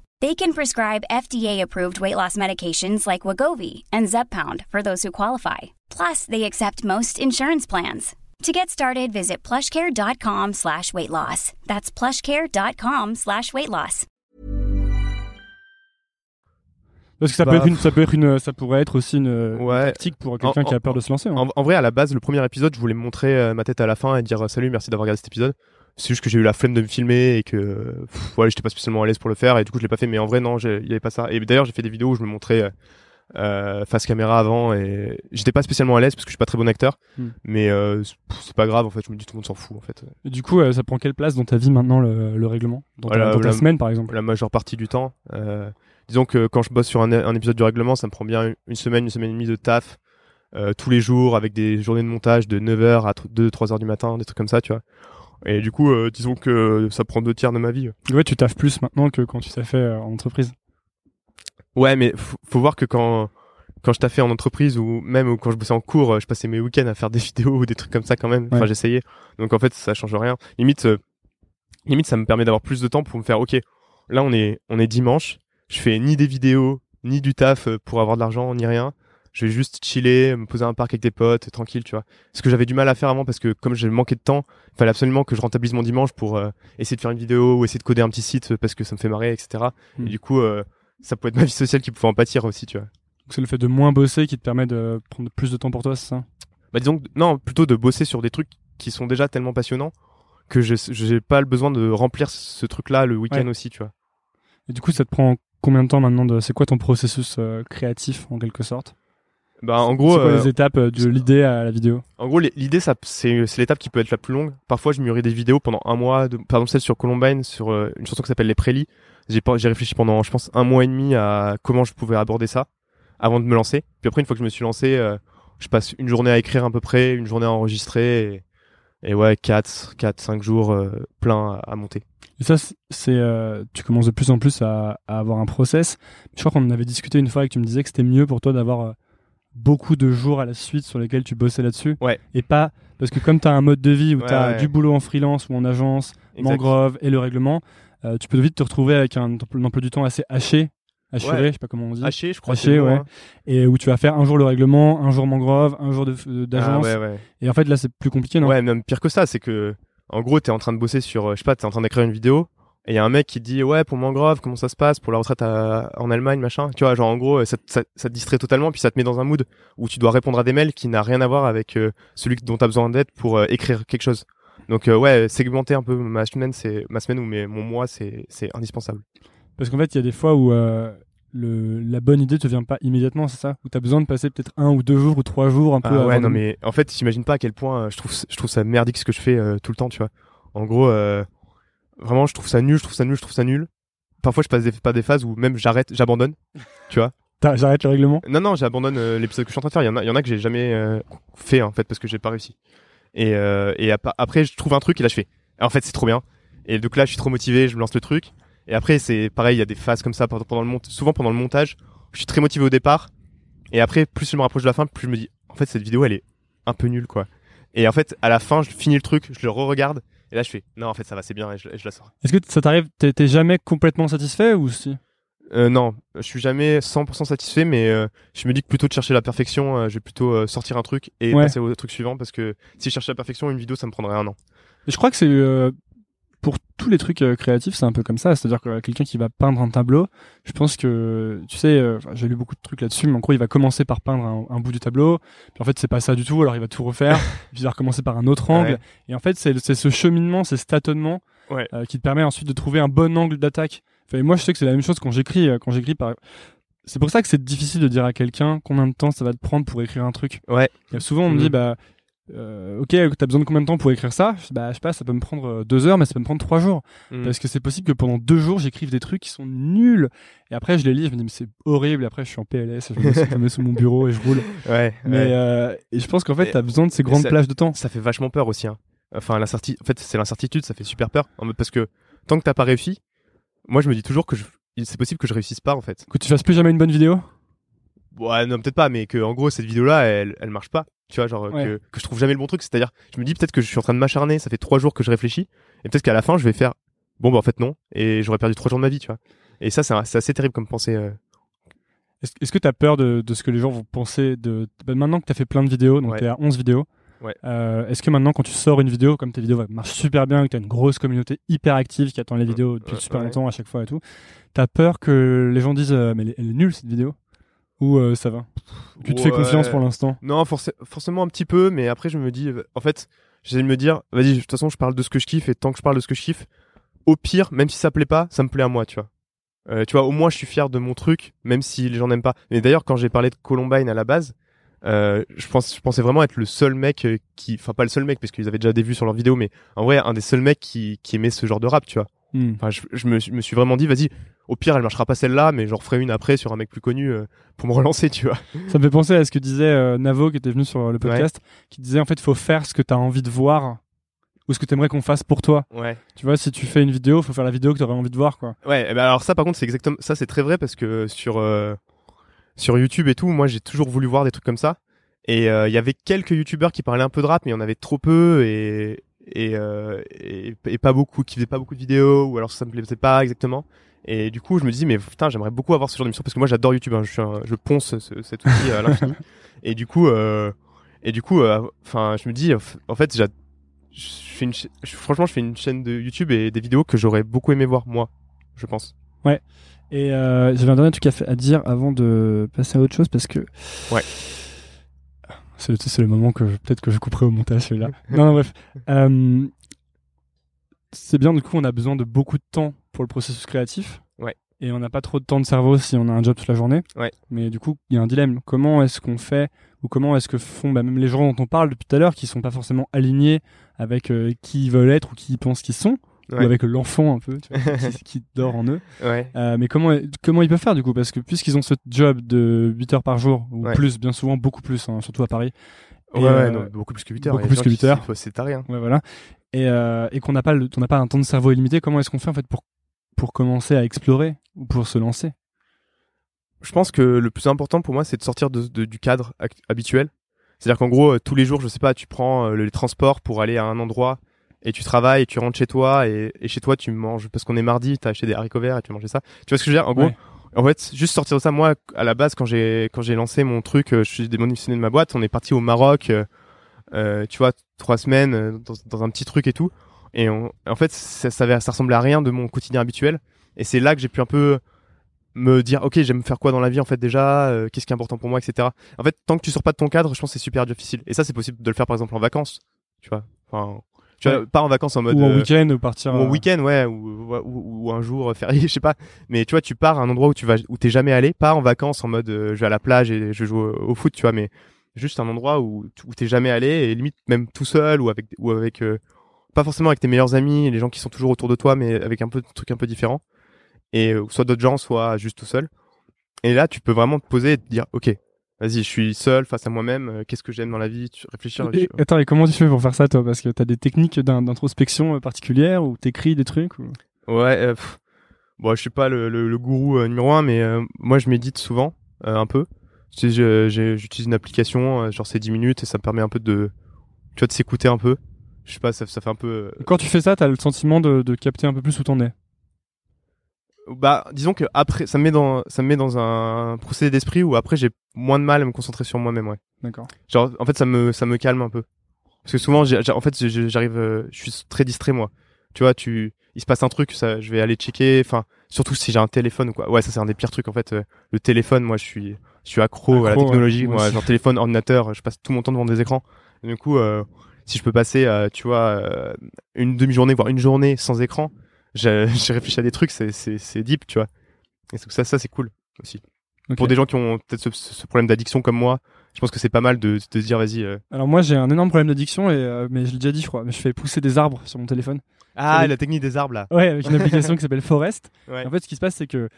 They can prescribe FDA-approved weight loss medications like Wagovi and Zepbound for those who qualify. Plus, they accept most insurance plans. To get started, visit plushcare.com slash weight loss. That's plushcare.com slash weight loss. Parce que ça, Bah, peut être une, ça peut être une, ça pourrait être aussi une, Ouais. tactique pour quelqu'un qui a peur de se lancer. hein. En, en vrai, à la base, le premier épisode, je voulais montrer euh, ma tête à la fin et dire euh, salut, merci d'avoir regardé cet épisode. C'est juste que j'ai eu la flemme de me filmer et que pff, j'étais pas spécialement à l'aise pour le faire et du coup, je l'ai pas fait. Mais en vrai, non, il y avait pas ça. Et d'ailleurs, j'ai fait des vidéos où je me montrais euh, face caméra avant et j'étais pas spécialement à l'aise parce que je suis pas très bon acteur. Hmm. Mais euh, c'est- pas grave en fait. Je me dis tout le monde s'en fout en fait. Et du coup, euh, ça prend quelle place dans ta vie maintenant le, le règlement? Dans ta, Voilà, dans ta la- semaine par exemple? la majeure partie du temps. Disons que quand je bosse sur un, un épisode du règlement, ça me prend bien une semaine, une semaine et demie de taf tous les jours avec des journées de montage de 9h à 2-3h du matin, des trucs comme ça, tu vois. Et du coup, euh, disons que ça prend deux tiers de ma vie. Ouais, tu taffes plus maintenant que quand tu t'as fait euh, en entreprise. Ouais, mais faut, voir que quand quand je taffais en entreprise ou même quand je bossais en cours, euh, je passais mes week-ends à faire des vidéos ou des trucs comme ça quand même. Enfin, Ouais. j'essayais. Donc en fait, ça change rien. Limite, euh, limite, ça me permet d'avoir plus de temps pour me faire. Ok, là on est on est dimanche. Je fais ni des vidéos ni du taf pour avoir de l'argent ni rien. Je vais juste chiller, me poser à un parc avec des potes, tranquille, tu vois. Ce que j'avais du mal à faire avant parce que comme j'ai manqué de temps, il fallait absolument que je rentabilise mon dimanche pour euh, essayer de faire une vidéo ou essayer de coder un petit site euh, parce que ça me fait marrer, etc. Mm. Et du coup, euh, ça pouvait être ma vie sociale qui pouvait en pâtir aussi, tu vois. C'est le fait de moins bosser qui te permet de prendre plus de temps pour toi, c'est ça? Bah disons que, non, plutôt de bosser sur des trucs qui sont déjà tellement passionnants que je j'ai pas le besoin de remplir ce truc-là le week-end Ouais. aussi, tu vois. Et du coup, ça te prend combien de temps maintenant de... C'est quoi ton processus euh, créatif, en quelque sorte? Bah en gros, C'est quoi euh, les étapes euh, de l'idée à la vidéo En gros, les- l'idée, ça, c'est, c'est l'étape qui peut être la plus longue. Parfois, je mûris des vidéos pendant un mois. De, par exemple, celle sur Columbine, sur euh, une chanson qui s'appelle Les Prélis. J'ai, réfléchi pendant, je pense, un mois et demi à comment je pouvais aborder ça avant de me lancer. Puis après, une fois que je me suis lancé, euh, je passe une journée à écrire à peu près, une journée à enregistrer, et, et ouais, 4, 4, 5 jours euh, plein à, à monter. Et ça, c'est- euh, tu commences de plus en plus à, à avoir un process. Je crois qu'on en avait discuté une fois et que tu me disais que c'était mieux pour toi d'avoir beaucoup de jours à la suite sur lesquels tu bossais là-dessus. Ouais. Et pas, parce que comme tu as un mode de vie où Ouais, tu as ouais. du boulot en freelance ou en agence, Exact. mangrove et le règlement, euh, tu peux vite te retrouver avec un, un emploi du temps assez haché, Ouais. je sais pas comment on dit, Haché, je crois. Haché, ouais. hein. et où tu vas faire un jour le règlement, un jour mangrove, un jour d'agence. Ah, ouais. Et en fait, là, c'est plus compliqué, non? Ouais, même pire que ça, c'est que, en gros, t'es en train de bosser sur, euh, je sais pas, t'es en train d'écrire une vidéo, et il y a un mec qui dit, ouais, pour Mangrove, comment ça se passe, pour la retraite à- en Allemagne, machin. Tu vois, genre, en gros, euh, ça, ça, ça te distrait totalement, puis ça te met dans un mood où tu dois répondre à des mails qui n'a rien à voir avec euh, celui dont t'as besoin d'aide pour euh, écrire quelque chose. Donc, euh, ouais, segmenter un peu ma semaine, c'est, ma semaine ou mes, mon mois, c'est, c'est indispensable. Parce qu'en fait, il y a des fois où euh, le, la bonne idée te vient pas immédiatement, c'est ça? Où tu as besoin de passer peut-être un ou deux jours ou trois jours un peu Ah ouais, de- non, mais en fait, j'imagine pas à quel point je trouve, je trouve ça merdique ce que je fais euh, tout le temps, tu vois. En gros, euh, vraiment, je trouve ça nul, je trouve ça nul, je trouve ça nul. Parfois, je passe des, pas des phases où même j'arrête, j'abandonne, tu vois. J'arrête le règlement? Non, non, j'abandonne euh, l'épisode que je suis en train de faire. Il y en a, il y en a que j'ai jamais euh, fait en fait parce que j'ai pas réussi. Et, euh, et ap- après, je trouve un truc et là, je fais. En fait, c'est trop bien. Et donc là, je suis trop motivé, je me lance le truc. Et après, c'est pareil, il y a des phases comme ça pendant pendant le mont souvent pendant le montage. Je suis très motivé au départ. Et après, plus je me rapproche de la fin, plus je me dis, en fait, cette vidéo, elle est un peu nulle, quoi. Et en fait, à la fin, je finis le truc, je le re-regarde. Et là, je fais, non, en fait, ça va, c'est bien, et je, et je la sors. Est-ce que ça t'arrive T'es t'es jamais complètement satisfait ou si? Euh, non, je suis jamais 100% satisfait, mais euh, je me dis que plutôt de chercher la perfection, euh, je vais plutôt euh, sortir un truc et Ouais. passer au truc suivant parce que si je cherchais la perfection, une vidéo, ça me prendrait un an. Je crois que c'est pour tous les trucs euh, créatifs, c'est un peu comme ça. C'est-à-dire que euh, quelqu'un qui va peindre un tableau, je pense que, tu sais, euh, j'ai lu beaucoup de trucs là-dessus, mais en gros, il va commencer par peindre un, un bout du tableau, puis en fait, c'est pas ça du tout, alors il va tout refaire, puis il va recommencer par un autre angle. Ouais. Et en fait, c'est ce cheminement, c'est ce tâtonnement Ouais. euh, qui te permet ensuite de trouver un bon angle d'attaque. Enfin, et moi, je sais que c'est la même chose quand j'écris. Quand j'écris par... C'est pour ça que c'est difficile de dire à quelqu'un combien de temps ça va te prendre pour écrire un truc. Ouais. Et souvent, on me Mhm. dit, bah, euh, ok, t'as besoin de combien de temps pour écrire ça? Bah, je sais pas, ça peut me prendre euh, deux heures, mais ça peut me prendre trois jours. Mm. Parce que c'est possible que pendant deux jours, j'écrive des trucs qui sont nuls. Et après, je les lis, je me dis, mais c'est horrible. Et après, je suis en PLS, je me mets, sous mon bureau et je roule. Ouais. Mais ouais. euh, et je pense qu'en fait, t'as besoin de ces grandes ça- plages de temps. ça fait vachement peur aussi. Hein. Enfin, l'incertitude. En fait, c'est l'incertitude, ça fait super peur. En mode- Parce que tant que t'as pas réussi, moi, je me dis toujours que je... c'est possible que je réussisse pas en fait. Que tu fasses plus jamais une bonne vidéo? Ouais, non, peut-être pas, mais que en gros, cette vidéo-là, elle, elle marche pas. Tu vois, genre Ouais. que, que je trouve jamais le bon truc. C'est-à-dire, je me dis peut-être que je suis en train de m'acharner. Ça fait trois jours que je réfléchis, et peut-être qu'à la fin, je vais faire. Bon, bah en fait non, et j'aurais perdu trois jours de ma vie, tu vois. Et ça, c'est c'est assez terrible comme pensée. euh. Est-ce que t'as peur de, de ce que les gens vont penser de bah, maintenant que t'as fait plein de vidéos, donc Ouais. t'es à 11 vidéos. Ouais. euh, Est-ce que maintenant, quand tu sors une vidéo, comme tes vidéos marchent super bien, que t'as une grosse communauté hyper active qui attend les vidéos depuis super longtemps à chaque fois et tout, t'as peur que les gens disent euh, mais elle est nulle cette vidéo? Ou euh, ça va Tu te fais confiance pour l'instant Non, forcé- forcément un petit peu, mais après je me dis, euh, en fait, j'essaie de me dire, vas-y, de toute façon, je parle de ce que je kiffe, et tant que je parle de ce que je kiffe, au pire, même si ça plaît pas, ça me plaît à moi, tu vois. Euh, tu vois, au moins je suis fier de mon truc, même si les gens n'aiment pas. Mais d'ailleurs, quand j'ai parlé de Columbine à la base, euh, je pense, je pensais vraiment être le seul mec qui, enfin pas le seul mec, parce qu'ils avaient déjà des vues sur leurs vidéos, mais en vrai, un des seuls mecs qui, qui aimait ce genre de rap, tu vois. Hmm. Enfin, je, je me, je me suis vraiment dit, vas-y, au pire, elle marchera pas celle-là, mais j'en referai une après sur un mec plus connu euh, pour me relancer, tu vois. Ça me fait penser à ce que disait euh, Navo qui était venu sur le podcast, qui disait en fait faut faire ce que t'as envie de voir ou ce que t'aimerais qu'on fasse pour toi. Ouais. Tu vois, si tu fais une vidéo, faut faire la vidéo que t'aurais envie de voir quoi. Ouais, eh ben alors ça par contre c'est exactement ça c'est très vrai parce que sur euh, sur YouTube et tout, moi j'ai toujours voulu voir des trucs comme ça et il y avait quelques youtubeurs qui parlaient un peu de rap mais il y en avait trop peu et et, euh, et et pas beaucoup qui faisaient pas beaucoup de vidéos ou alors ça me plaisait pas exactement. Et du coup, je me dis mais putain, j'aimerais beaucoup avoir ce genre d'émission parce que moi j'adore YouTube, hein, je suis un- je ponce ce- cet outil à l'infini. et du coup euh, et du coup euh, je me dis en fait, je fais une franchement, je fais une chaîne de YouTube et des vidéos que j'aurais beaucoup aimé voir moi, je pense. Et euh, j'avais un dernier truc à dire avant de passer à autre chose parce que. Ouais. C'est le, moment que je- peut-être que je couperai au montage celui-là. non, non, bref. Euh, c'est bien, du coup, on a besoin de beaucoup de temps pour le processus créatif. Ouais. Et on n'a pas trop de temps de cerveau si on a un job toute la journée. Ouais. Mais du coup, il y a un dilemme. Comment est-ce qu'on fait ou comment est-ce que font bah, même les gens dont on parle depuis tout à l'heure qui sont pas forcément alignés avec euh, qui ils veulent être ou qui ils pensent qu'ils sont ou avec l'enfant un peu tu vois, qui, qui dort en eux. Ouais. Euh, mais comment comment ils peuvent faire du coup? Parce que puisqu'ils ont ce job de 8 heures par jour ou Ouais. plus, bien souvent beaucoup plus, hein, surtout à Paris. Et, Ouais, euh, non, beaucoup plus que 8 heures. beaucoup plus que qui 8 heures. C'est hein. Ouais, voilà. Et, euh, et qu'on n'a pas le, on n'a pas un temps de cerveau illimité. Comment est-ce qu'on fait en fait pour pour commencer à explorer ou pour se lancer? Je pense que le plus important pour moi, c'est de sortir de, de- du cadre habituel. C'est-à-dire qu'en gros, tous les jours, je sais pas, tu prends le- les transports pour aller à un endroit et tu travailles et tu rentres chez toi et, et chez toi, tu manges parce qu'on est mardi, t'as acheté des haricots verts et tu manges ça. Tu vois ce que je veux dire? En gros, Ouais. en fait, juste sortir de ça. Moi, à la base, quand j'ai quand j'ai lancé mon truc, euh, je suis démissionné de ma boîte. On est parti au Maroc, euh, euh, tu vois, trois semaines euh, dans, dans un petit truc et tout. Et on- en fait, ça, ça ressemblait à rien de mon quotidien habituel. Et c'est là que j'ai pu un peu me dire, ok, j'aime faire quoi dans la vie en fait déjà, euh, qu'est-ce qui est important pour moi, etc. En fait, tant que tu sors pas de ton cadre, je pense que c'est super difficile. Et ça, c'est possible de le faire par exemple en vacances, tu vois. Enfin, tu vois, Ouais. pas en vacances en mode ou en euh, week-end ou partir ou en euh, week-end, ouais, ou, ou, ou un jour férié, je sais pas. Mais tu vois, tu pars à un endroit où tu vas, où t'es jamais allé, pas en vacances en mode euh, je vais à la plage et je joue au, au foot, tu vois, mais juste un endroit où, où t'es jamais allé et limite même tout seul ou avec, ou avec, euh, pas forcément avec tes meilleurs amis, les gens qui sont toujours autour de toi, mais avec un peu de trucs un peu différents. Et euh, soit d'autres gens, soit juste tout seul. Et là, tu peux vraiment te poser et te dire, ok, vas-y, je suis seul face à moi-même, euh, qu'est-ce que j'aime dans la vie, tu réfléchir. Et- attends, et comment tu fais pour faire ça toi? Parce que t'as des techniques d'in- d'introspection euh, particulières ou t'écris des trucs ou... Ouais, euh, bon, je suis pas le, le, le gourou euh, numéro un, mais euh, moi je médite souvent, un peu. Tu J'utilise une application, genre c'est 10 minutes et ça me permet un peu de, tu vois, de s'écouter un peu. Je sais pas, ça, ça fait un peu. Quand tu fais ça, t'as le sentiment de, de capter un peu plus où t'en es? Bah, disons que après, ça me met dans, ça me met dans un procédé d'esprit où après j'ai moins de mal à me concentrer sur moi-même, ouais. D'accord. Genre, en fait, ça me, ça me calme un peu. Parce que souvent, j'ai- en fait, j'arrive, euh, je suis très distrait moi. Tu vois, tu, il se passe un truc, ça, je vais aller checker. Enfin, surtout si j'ai un téléphone ou quoi. Ouais, ça c'est un des pires trucs en fait. euh, le téléphone, moi, je suis, je suis accro, à la Accro, ouais. technologie. Moi genre téléphone, ordinateur, je passe tout mon temps devant des écrans. Et du coup, euh, si je peux passer, tu vois, une demi-journée, voire une journée sans écran, j'ai réfléchi à des trucs, c'est, deep, tu vois. Et c'est- ça, ça c'est cool aussi. Pour des gens qui ont peut-être ce, ce problème d'addiction comme moi, je pense que c'est pas mal de, de se dire, vas-y. euh, Alors moi j'ai un énorme problème d'addiction et euh, mais je l'ai déjà dit je crois, mais je fais pousser des arbres sur mon téléphone. Ah, la technique des arbres là. Ouais, avec une application qui s'appelle Forest. Ouais. En fait, ce qui se passe, c'est que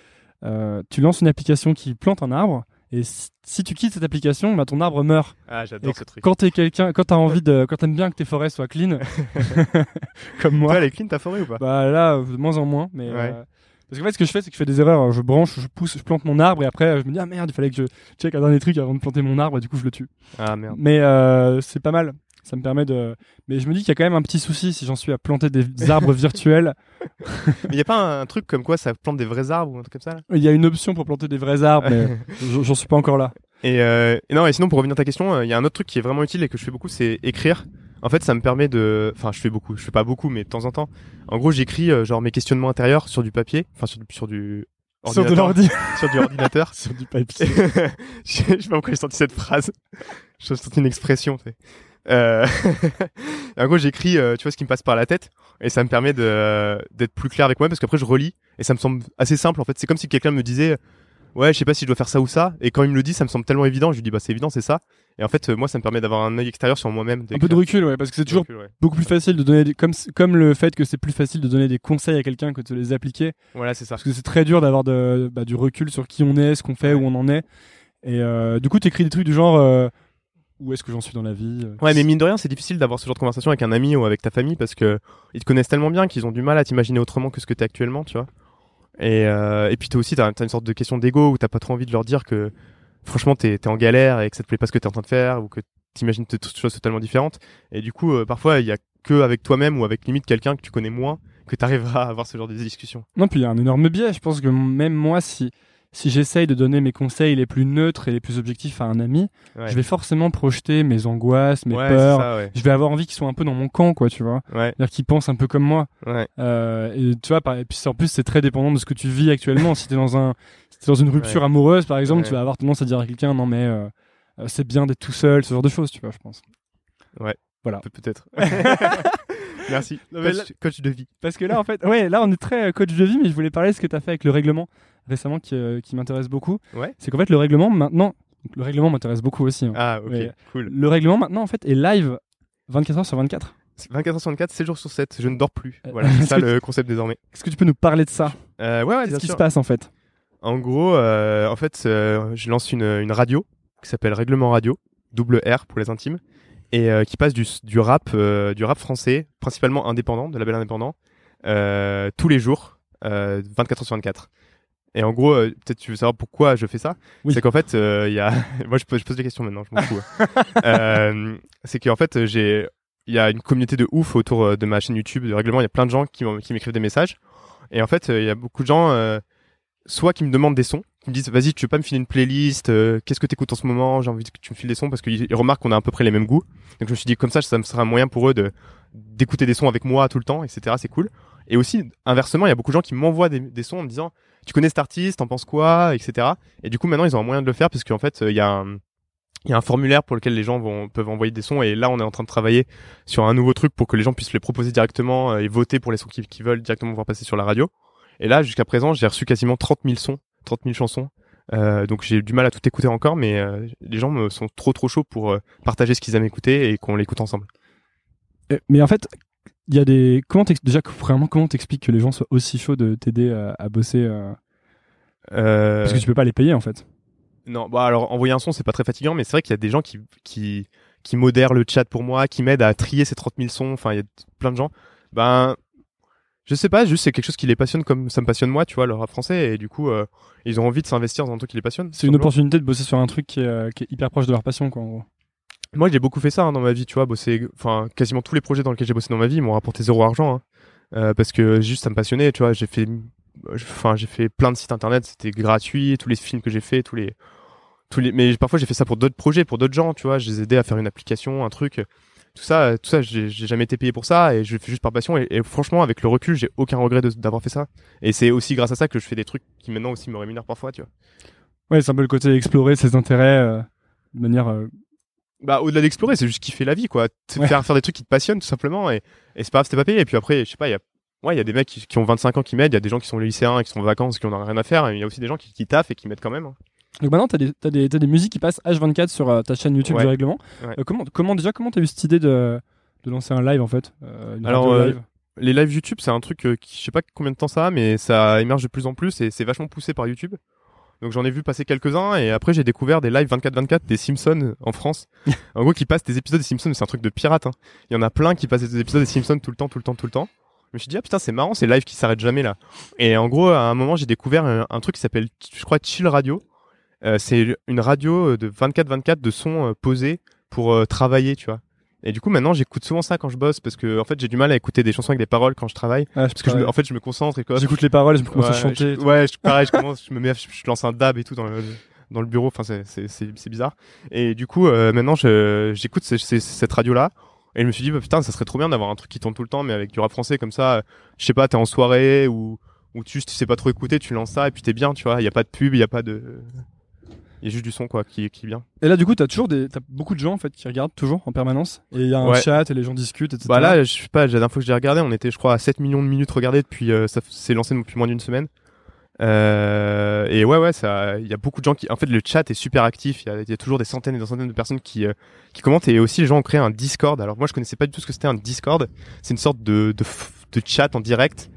euh, tu lances une application qui plante un arbre, et si, tu quittes cette application, bah, ton arbre meurt. Ah, j'adore ce truc. Quand t'es quelqu'un, quand t'as envie de, quand t'aimes bien que tes forêts soient clean, comme moi, Toi, elle est clean ta forêt ou pas? Bah là, de moins en moins. Mais Ouais. euh, parce qu'en fait, ce que je fais, c'est que je fais des erreurs. Je branche, je pousse, je plante mon arbre, et après, je me dis ah merde, il fallait que je check un dernier truc avant de planter mon arbre, et du coup, je le tue. Ah merde. Mais euh, c'est pas mal. Ça me permet de. Mais je me dis qu'il y a quand même un petit souci si j'en suis à planter des arbres virtuels. Mais y a pas un, truc comme quoi ça plante des vrais arbres ou un truc comme ça Il y a une option pour planter des vrais arbres, mais j'en suis pas encore là. et, euh, et non, et sinon pour revenir à ta question, il y a un autre truc qui est vraiment utile et que je fais beaucoup, c'est écrire. En fait, ça me permet de, enfin, je fais beaucoup, je fais pas beaucoup, mais de temps en temps. En gros, j'écris euh, genre mes questionnements intérieurs sur du papier, enfin sur, du- sur du Sur de l'ordi. sur du ordinateur. Sur du papier. je sais pas pourquoi j'ai sorti cette phrase. J'ai sorti une expression. tu sais. Euh... en gros, j'écris, euh, tu vois, ce qui me passe par la tête, et ça me permet de d'être plus clair avec moi, parce qu'après je relis, et ça me semble assez simple. En fait, c'est comme si quelqu'un me disait, ouais, je sais pas si je dois faire ça ou ça, et quand il me le dit, ça me semble tellement évident. Je lui dis, bah c'est évident, c'est ça. Et en fait, euh, moi, ça me permet d'avoir un œil extérieur sur moi-même. Un peu de recul, ouais, parce que c'est toujours recul, ouais. beaucoup plus facile de donner des, comme comme le fait que c'est plus facile de donner des conseils à quelqu'un que de les appliquer Voilà, c'est ça. parce que c'est très dur d'avoir de, bah, du recul sur qui on est ce qu'on fait Ouais. où on en est et euh, du coup t'écris des trucs du genre euh, où est-ce que j'en suis dans la vie euh, Ouais, mais mine de rien, c'est difficile d'avoir ce genre de conversation avec un ami ou avec ta famille parce que ils te connaissent tellement bien qu'ils ont du mal à t'imaginer autrement que ce que t'es actuellement, tu vois. Et, euh, et puis toi aussi, t'as as une sorte de question d'ego où t'as pas trop envie de leur dire que franchement t'es es en galère et que ça te plaît pas ce que t'es en train de faire ou que t'imagines des choses totalement différentes. Et du coup, euh, parfois, il y a que avec toi-même ou avec limite quelqu'un que tu connais moins que t'arriveras à avoir ce genre de discussion. non puis il y a un énorme biais je pense que même moi si si j'essaye de donner mes conseils les plus neutres et les plus objectifs à un ami, Ouais. je vais forcément projeter mes angoisses, mes Ouais, peurs. ça, ouais. Je vais avoir envie qu'ils soient un peu dans mon camp, quoi, tu vois. Ouais, C'est-à-dire qu'ils pensent un peu comme moi. ouais. Euh, et tu vois, par- et puis en plus, c'est très dépendant de ce que tu vis actuellement. si t'es dans un, si t'es dans une rupture Ouais. amoureuse, par exemple, Ouais. tu vas avoir tendance à dire à quelqu'un, non mais euh, euh, c'est bien d'être tout seul, ce genre de choses, tu vois, je pense. Pe- Peut-être. Merci. Non, coach, coach de vie. Parce que là, en fait, ouais, là, on est très euh, coach de vie, mais je voulais parler de ce que tu as fait avec le règlement récemment qui, euh, qui m'intéresse beaucoup. Ouais. C'est qu'en fait, le règlement maintenant, le règlement m'intéresse beaucoup aussi. hein. Ah, ok, Mais- cool. Le règlement maintenant, en fait, est live 24 heures sur 24. 24 h 64, 7 jours sur 7, je ne dors plus. Euh, Voilà, c'est ça le concept désormais. Est-ce que tu peux nous parler de ça? Euh, ouais, Qu'est-ce qui se passe en fait? En gros, en fait, je lance une, une radio qui s'appelle Règlement Radio, double R pour les intimes, et euh, qui passe du, du rap, euh, du rap français, principalement indépendant, de label indépendant, euh, tous les jours, euh, 24 heures sur 24. Et en gros, peut-être tu veux savoir pourquoi je fais ça? Oui. C'est qu'en fait, il y a, moi je pose, je pose des questions maintenant, je m'en fous. euh, c'est qu'en fait, j'ai, il y a une communauté de ouf autour de ma chaîne YouTube de règlement. Il y a plein de gens qui, m'écrivent des messages. Et en fait, il y a beaucoup de gens, soit qui me demandent des sons, qui me disent vas-y, tu veux pas me filer une playlist euh, Qu'est-ce que t'écoutes en ce moment J'ai envie que tu me files des sons parce qu'ils ils remarquent qu'on a à peu près les mêmes goûts. Donc je me suis dit comme ça, ça me sera un moyen pour eux de d'écouter des sons avec moi tout le temps, etc. C'est cool. Et aussi inversement, il y a beaucoup de gens qui m'envoient des, sons en me disant tu connais cet artiste, t'en penses quoi, etc. Et du coup maintenant ils ont un moyen de le faire parce qu'en fait euh, il y a un il y a un formulaire pour lequel les gens vont, peuvent envoyer des sons et là on est en train de travailler sur un nouveau truc pour que les gens puissent les proposer directement euh, et voter pour les sons qu'ils qu'ils veulent directement pouvoir passer sur la radio. Et là jusqu'à présent j'ai reçu quasiment 30 000 sons, 30 000 chansons. Euh, donc j'ai du mal à tout écouter encore, mais euh, les gens me sont trop trop chauds pour euh, partager ce qu'ils aiment écouter et qu'on l'écoute ensemble. Mais en fait, il y a des. Comment déjà, vraiment, comment t'expliques que les gens soient aussi chauds de t'aider à, à bosser Parce que tu peux pas les payer en fait. Non, bah alors envoyer un son c'est pas très fatigant, mais c'est vrai qu'il y a des gens qui qui qui modèrent le chat pour moi, qui m'aident à trier ces 30 000 sons. Enfin, il y a plein de gens. Ben, je sais pas, juste c'est quelque chose qui les passionne comme ça me passionne moi, tu vois, le rap français, et du coup, euh, ils ont envie de s'investir dans un truc qui les passionne. C'est une opportunité de bosser sur un truc qui est, euh, qui est hyper proche de leur passion, quoi, en gros. Moi, j'ai beaucoup fait ça hein, dans ma vie, tu vois, bosser. Enfin, quasiment tous les projets dans lesquels j'ai bossé dans ma vie m'ont rapporté zéro argent, hein. Euh, parce que juste ça me passionnait, tu vois. J'ai fait, enfin, j'ai fait plein de sites internet, c'était gratuit, tous les films que j'ai fait, tous les, tous les. Mais parfois j'ai fait ça pour d'autres projets, pour d'autres gens, tu vois. Je les aidais à faire une application, un truc. Tout ça, tout ça, j'ai jamais été payé pour ça et je le fais juste par passion. Et, et franchement, avec le recul, j'ai aucun regret d'avoir fait ça. Et c'est aussi grâce à ça que je fais des trucs qui maintenant aussi me rémunèrent parfois, tu vois. Ouais, c'est un peu le côté explorer ses intérêts euh, de manière. euh, bah au-delà d'explorer c'est juste kiffer la vie quoi Ouais. faire faire des trucs qui te passionnent tout simplement et, et c'est pas grave c'était pas payé et puis après je sais pas il y a ouais il y a des mecs qui, qui ont 25 ans qui m'aident il y a des gens qui sont lycéens et qui sont en vacances qui en ont rien à faire et il y a aussi des gens qui, qui taffent et qui m'aident quand même hein. Donc maintenant, des, t'as des, t'as des musiques qui passent H24 sur euh, ta chaîne YouTube Ouais. du règlement. Ouais. Euh, comment, comment déjà, comment t'as eu cette idée de, de lancer un live en fait euh, Alors, live les lives YouTube c'est un truc qui je sais pas combien de temps ça a mais ça émerge de plus en plus et c'est vachement poussé par YouTube donc j'en ai vu passer quelques-uns et après j'ai découvert des lives 24-24 des Simpsons en France en gros qui passent des épisodes des Simpsons c'est un truc de pirate hein. il y en a plein qui passent des épisodes des Simpsons tout le temps tout le temps tout le temps je me suis dit ah putain c'est marrant ces lives qui s'arrêtent jamais là et en gros à un moment j'ai découvert un, un truc qui s'appelle je crois Chill Radio c'est une radio de 24-24 de sons euh, posés pour euh, travailler tu vois et du coup maintenant j'écoute souvent ça quand je bosse parce que en fait j'ai du mal à écouter des chansons avec des paroles quand je travaille Ouais, parce que je me- en fait je me concentre et quoi J'écoute les paroles, je me commence à chanter. et je- ouais, je, pareil, je commence, je me mets, je, je lance un dab et tout dans le dans le bureau. Enfin, c'est c'est c'est bizarre. Et du coup, euh, maintenant, je j'écoute cette radio là. Et je me suis dit, bah, putain, ça serait trop bien d'avoir un truc qui tourne tout le temps, mais avec du rap français comme ça. euh, Je sais pas, t'es en soirée ou ou tu, tu sais pas trop écouter, tu lances ça et puis t'es bien, tu vois. Il y a pas de pub, il y a pas de, il y a juste du son quoi qui qui bien. Et là, du coup, t'as toujours des, t'as beaucoup de gens en fait qui regardent toujours en permanence. Et il y a un Ouais. chat et les gens discutent, etc. Bah là, je sais pas, la dernière fois que j'ai regardé, on était, je crois, à 7 millions de minutes regardées depuis, euh, ça s'est lancé depuis moins d'une semaine. Euh, et ouais, ouais, ça, il y a beaucoup de gens qui, en fait, le chat est super actif. Il y y a toujours des centaines et des centaines de personnes qui, euh, qui commentent. Et aussi, les gens ont créé un Discord. Alors moi, je connaissais pas du tout ce que c'était un Discord. C'est une sorte de, de, de chat en direct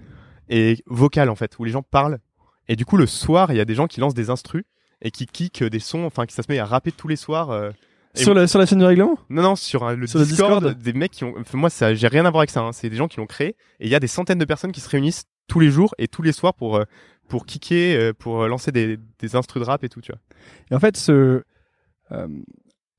et vocal en fait, où les gens parlent. Et du coup, le soir, il y a des gens qui lancent des instrus et qui kickent des sons, enfin, qui ça se met à rapper tous les soirs. euh, sur, la, sur la chaîne du règlement? Non, non, sur un- le, Sur le Discord, des mecs qui ont. Enfin, moi, ça, j'ai rien à voir avec ça. hein. C'est des gens qui l'ont créé. Et il y a des centaines de personnes qui se réunissent tous les jours et tous les soirs pour euh, pour kicker, euh, pour euh, lancer des des instrus de rap et tout, tu vois. Et en fait, ce, euh,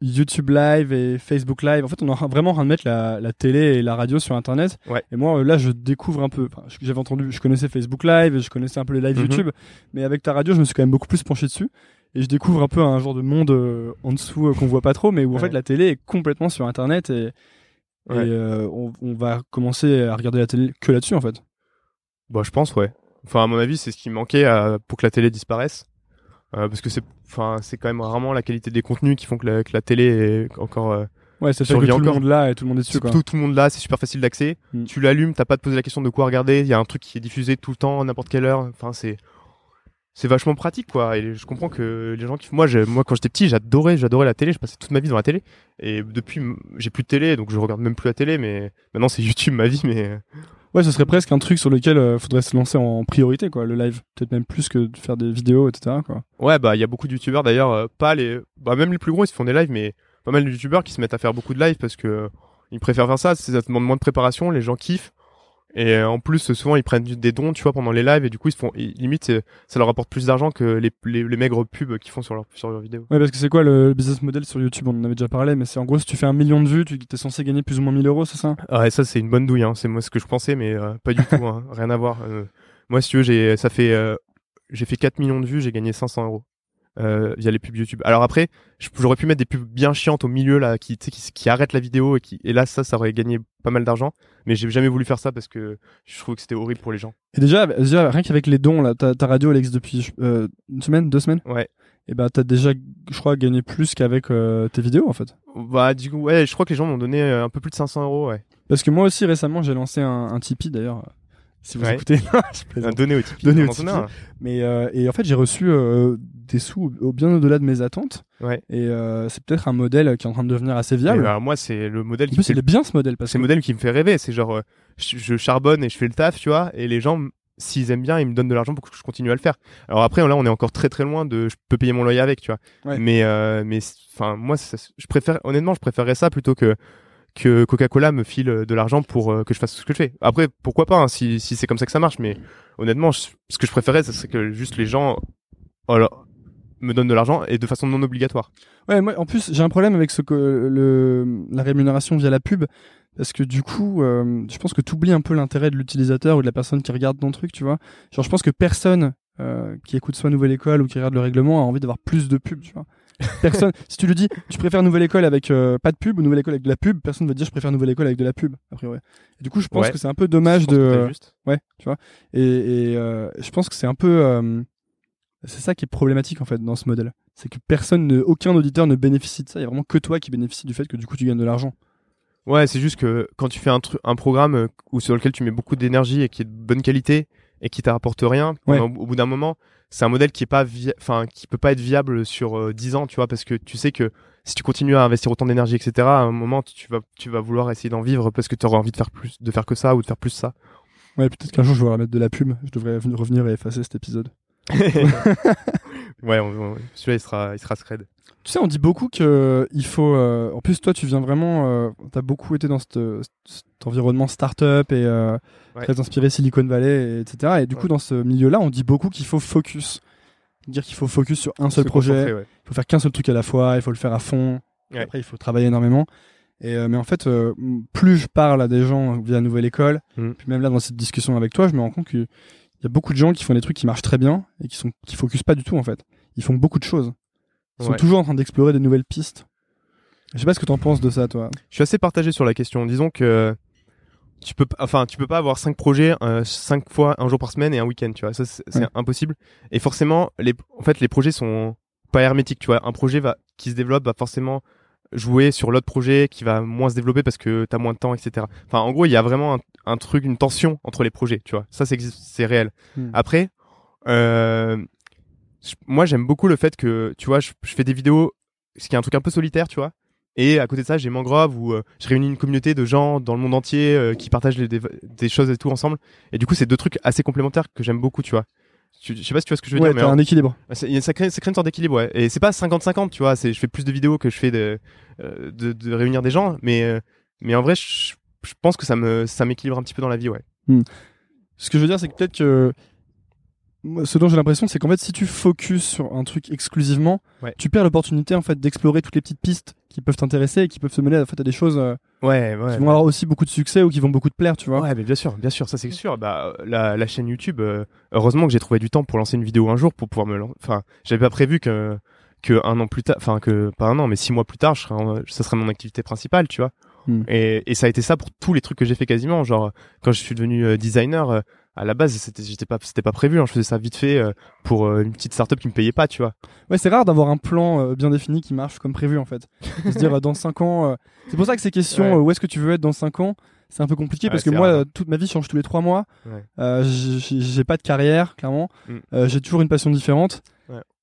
YouTube Live et Facebook Live. En fait, on est vraiment en train de mettre la, la télé et la radio sur Internet. Ouais. Et moi, euh, là, je découvre un peu. Enfin, j'avais entendu, je connaissais Facebook Live, je connaissais un peu les lives Mhm. YouTube, mais avec ta radio, je me suis quand même beaucoup plus penché dessus. Et je découvre un peu un genre de monde euh, en dessous euh, qu'on voit pas trop, mais où en Ouais. fait la télé est complètement sur Internet et, et, Ouais. euh, on, on va commencer à regarder la télé que là-dessus en fait. Bah, je pense, ouais. Enfin, à mon avis, c'est ce qui manquait à- pour que la télé disparaisse. Euh, parce que c'est, enfin, c'est quand même rarement la qualité des contenus qui font que la, que la télé est encore. euh, Ouais, c'est que tout le monde là et tout le monde est dessus quoi. tout, tout le monde là, c'est super facile d'accès. Mm. Tu l'allumes, t'as pas te poser la question de quoi regarder. Il y a un truc qui est diffusé tout le temps, à n'importe quelle heure. Enfin, c'est, c'est vachement pratique, quoi. Et je comprends que les gens qui, moi, j'ai- moi, quand j'étais petit, j'adorais, j'adorais la télé. Je passais toute ma vie devant la télé. Et depuis, j'ai plus de télé, donc je regarde même plus la télé. Mais maintenant, c'est YouTube ma vie. Mais Ouais, ce serait presque un truc sur lequel euh, faudrait se lancer en priorité quoi, le live. Peut-être même plus que de faire des vidéos, etc. quoi. Ouais, bah il y a beaucoup de youtubeurs d'ailleurs, euh, pas les, bah même les plus gros ils se font des lives, mais pas mal de youtubeurs qui se mettent à faire beaucoup de lives parce que euh, ils préfèrent faire ça, ça demande moins de préparation, les gens kiffent. Et euh, en plus, souvent ils prennent des dons, tu vois, pendant les lives et du coup ils se font, ils- limite euh, ça leur apporte plus d'argent que les, les, les maigres pubs qu'ils font sur leur sur leurs vidéos. Ouais, parce que c'est quoi le business model sur YouTube? On en avait déjà parlé, mais c'est en gros si tu fais un million de vues, tu es censé gagner plus ou moins 1000 euros, c'est ça? Ah ouais, ça c'est une bonne douille, hein. c'est moi ce que je pensais, mais euh, pas du tout, hein. rien à voir. Euh, moi, si tu veux, j'ai, ça fait, euh, j'ai fait 4 millions de vues, j'ai gagné 500 euros euh, via les pubs YouTube. Alors après, j'aurais pu mettre des pubs bien chiantes au milieu là, qui, tu sais, qui, qui arrêtent la vidéo et qui, et là ça, ça aurait gagné pas mal d'argent, mais j'ai jamais voulu faire ça parce que je trouve que c'était horrible pour les gens. Et déjà, déjà rien qu'avec les dons, là, ta, ta radio existe depuis euh, une semaine, deux semaines, Ouais. et ben t'as déjà, je crois, gagné plus qu'avec euh, tes vidéos en fait. Bah du coup, ouais, je crois que les gens m'ont donné euh, un peu plus de 500 euros, ouais. Parce que moi aussi récemment j'ai lancé un, un Tipeee d'ailleurs. Si vous Ouais. écoutez, donné au Tipeee. Donné au a un. Mais euh, et en fait j'ai reçu euh, des sous au- bien au-delà de mes attentes. Ouais. Et euh, c'est peut-être un modèle qui est en train de devenir assez viable. alors, moi, c'est le modèle en qui plus me fait il est bien ce modèle parce C'est que le modèle qui me fait rêver. C'est genre, je, je charbonne et je fais le taf, tu vois, et les gens, s'ils aiment bien, ils me donnent de l'argent pour que je continue à le faire. Alors après, là, on est encore très très loin de, je peux payer mon loyer avec, tu vois. Ouais. Mais, mais, enfin, moi, ça- je préfère, honnêtement, je préférerais ça plutôt que que Coca-Cola me file euh, de l'argent pour euh, que je fasse ce que je fais. Après, pourquoi pas, hein, si, si c'est comme ça que ça marche, mais honnêtement, ce que je préférais, ce serait que juste les gens, voilà, me donnent de l'argent et de façon non obligatoire. Ouais, moi, en plus, j'ai un problème avec le, la rémunération via la pub. Parce que du coup, euh, je pense que tu oublies un peu l'intérêt de l'utilisateur ou de la personne qui regarde ton truc, tu vois. Genre, je pense que personne euh, qui écoute soit Nouvelle École ou qui regarde le règlement a envie d'avoir plus de pub, tu vois. Personne, si tu lui dis, tu préfères Nouvelle École avec euh, pas de pub ou Nouvelle École avec de la pub, personne va te dire, je préfère Nouvelle École avec de la pub, a priori. Et du coup, je pense Ouais. que c'est un peu dommage Je pense de. que juste. Ouais, tu vois. Et, et euh, je pense que c'est un peu. euh, c'est ça qui est problématique en fait dans ce modèle. C'est que personne, ne, aucun auditeur ne bénéficie de ça. Il y a vraiment que toi qui bénéficie du fait que du coup tu gagnes de l'argent. Ouais, c'est juste que quand tu fais un, programme euh, où sur lequel tu mets beaucoup d'énergie et qui est de bonne qualité et qui t'apporte rien, Ouais. pendant- au bout d'un moment, c'est un modèle qui est pas, enfin, qui peut pas être viable sur euh, 10 ans, tu vois, parce que tu sais que si tu continues à investir autant d'énergie, etc., à un moment, tu vas, tu vas vouloir essayer d'en vivre parce que tu auras envie de faire plus, de faire que ça ou de faire plus ça. Ouais, peut-être qu'un jour je vais remettre de la pub. Je devrais venir- revenir et effacer cet épisode. ouais, celui-là, il sera, il sera scred. Tu sais, on dit beaucoup que il faut. euh, en plus, toi, tu viens vraiment. Euh, T'as beaucoup été dans cet, cet environnement start-up et euh, Ouais. très inspiré Silicon Valley, et etc. Et du coup, Ouais. dans ce milieu-là, on dit beaucoup qu'il faut focus. Dire qu'il faut focus sur un seul Se projet. ouais. il faut faire qu'un seul truc à la fois, il faut le faire à fond. Après, il faut travailler énormément. Et euh, mais en fait, euh, plus je parle à des gens via Nouvelle École, Mm. puis même là dans cette discussion avec toi, je me rends compte qu'il y a beaucoup de gens qui font des trucs qui marchent très bien et qui sont qui focusent pas du tout en fait. Ils font beaucoup de choses. Ils sont toujours en train d'explorer des nouvelles pistes. Je sais pas ce que t'en penses de ça, toi. Je suis assez partagé sur la question. Disons que tu peux, pas- enfin, tu peux pas avoir cinq projets, euh, cinq fois un jour par semaine et un week-end, tu vois. Ça, c'est c'est Ouais. impossible. Et forcément, les, en fait, les projets sont pas hermétiques, tu vois. Un projet va, qui se développe va forcément jouer sur l'autre projet qui va moins se développer parce que t'as moins de temps, etc. Enfin, en gros, il y a vraiment un, un truc, une tension entre les projets, tu vois. Ça, c'est réel. Hmm. Après, euh, moi, j'aime beaucoup le fait que, tu vois, je, je fais des vidéos, ce qui est un truc un peu solitaire, tu vois. Et à côté de ça, j'ai Mangrove où euh, je réunis une communauté de gens dans le monde entier euh, qui partagent les- des, des choses et tout ensemble. Et du coup, c'est deux trucs assez complémentaires que j'aime beaucoup, tu vois. Je sais pas si tu vois ce que je veux Ouais, dire, mais un équilibre. il ça, crée, ça crée une sorte d'équilibre, ouais. Et c'est pas 50-50, tu vois. Je fais plus de vidéos que je fais de, euh, de, de réunir des gens, mais, euh, mais en vrai, je, je pense que ça me, ça m'équilibre un petit peu dans la vie, ouais. Ce que je veux dire, c'est que peut-être que ce dont j'ai l'impression, c'est qu'en fait, si tu focuses sur un truc exclusivement, Ouais. tu perds l'opportunité en fait d'explorer toutes les petites pistes qui peuvent t'intéresser et qui peuvent se mener en fait, à des choses euh, Ouais, ouais. qui vont avoir aussi beaucoup de succès ou qui vont beaucoup te plaire, tu vois. Ouais, mais bien sûr, bien sûr, ça c'est sûr. Bah, la, la chaîne YouTube, euh, heureusement que j'ai trouvé du temps pour lancer une vidéo un jour pour pouvoir me lancer. Enfin, j'avais pas prévu que que un an plus tard, enfin que pas un an, mais six mois plus tard, je serais en- ça serait mon activité principale, tu vois. Hmm. Et, et ça a été ça pour tous les trucs que j'ai fait quasiment. Genre, quand je suis devenu euh, designer, à la base, c'était j'étais pas c'était pas prévu. hein, je faisais ça vite fait euh, pour euh, une petite startup qui me payait pas, tu vois. Ouais, c'est rare d'avoir un plan euh, bien défini qui marche comme prévu en fait. De se dire dans 5 ans. C'est pour ça que ces questions, Ouais. où est-ce que tu veux être dans 5 ans, c'est un peu compliqué Ouais, parce que moi, rare. euh, toute ma vie change tous les 3 mois. Ouais. J'ai- pas de carrière, clairement. Mm. J'ai toujours une passion différente.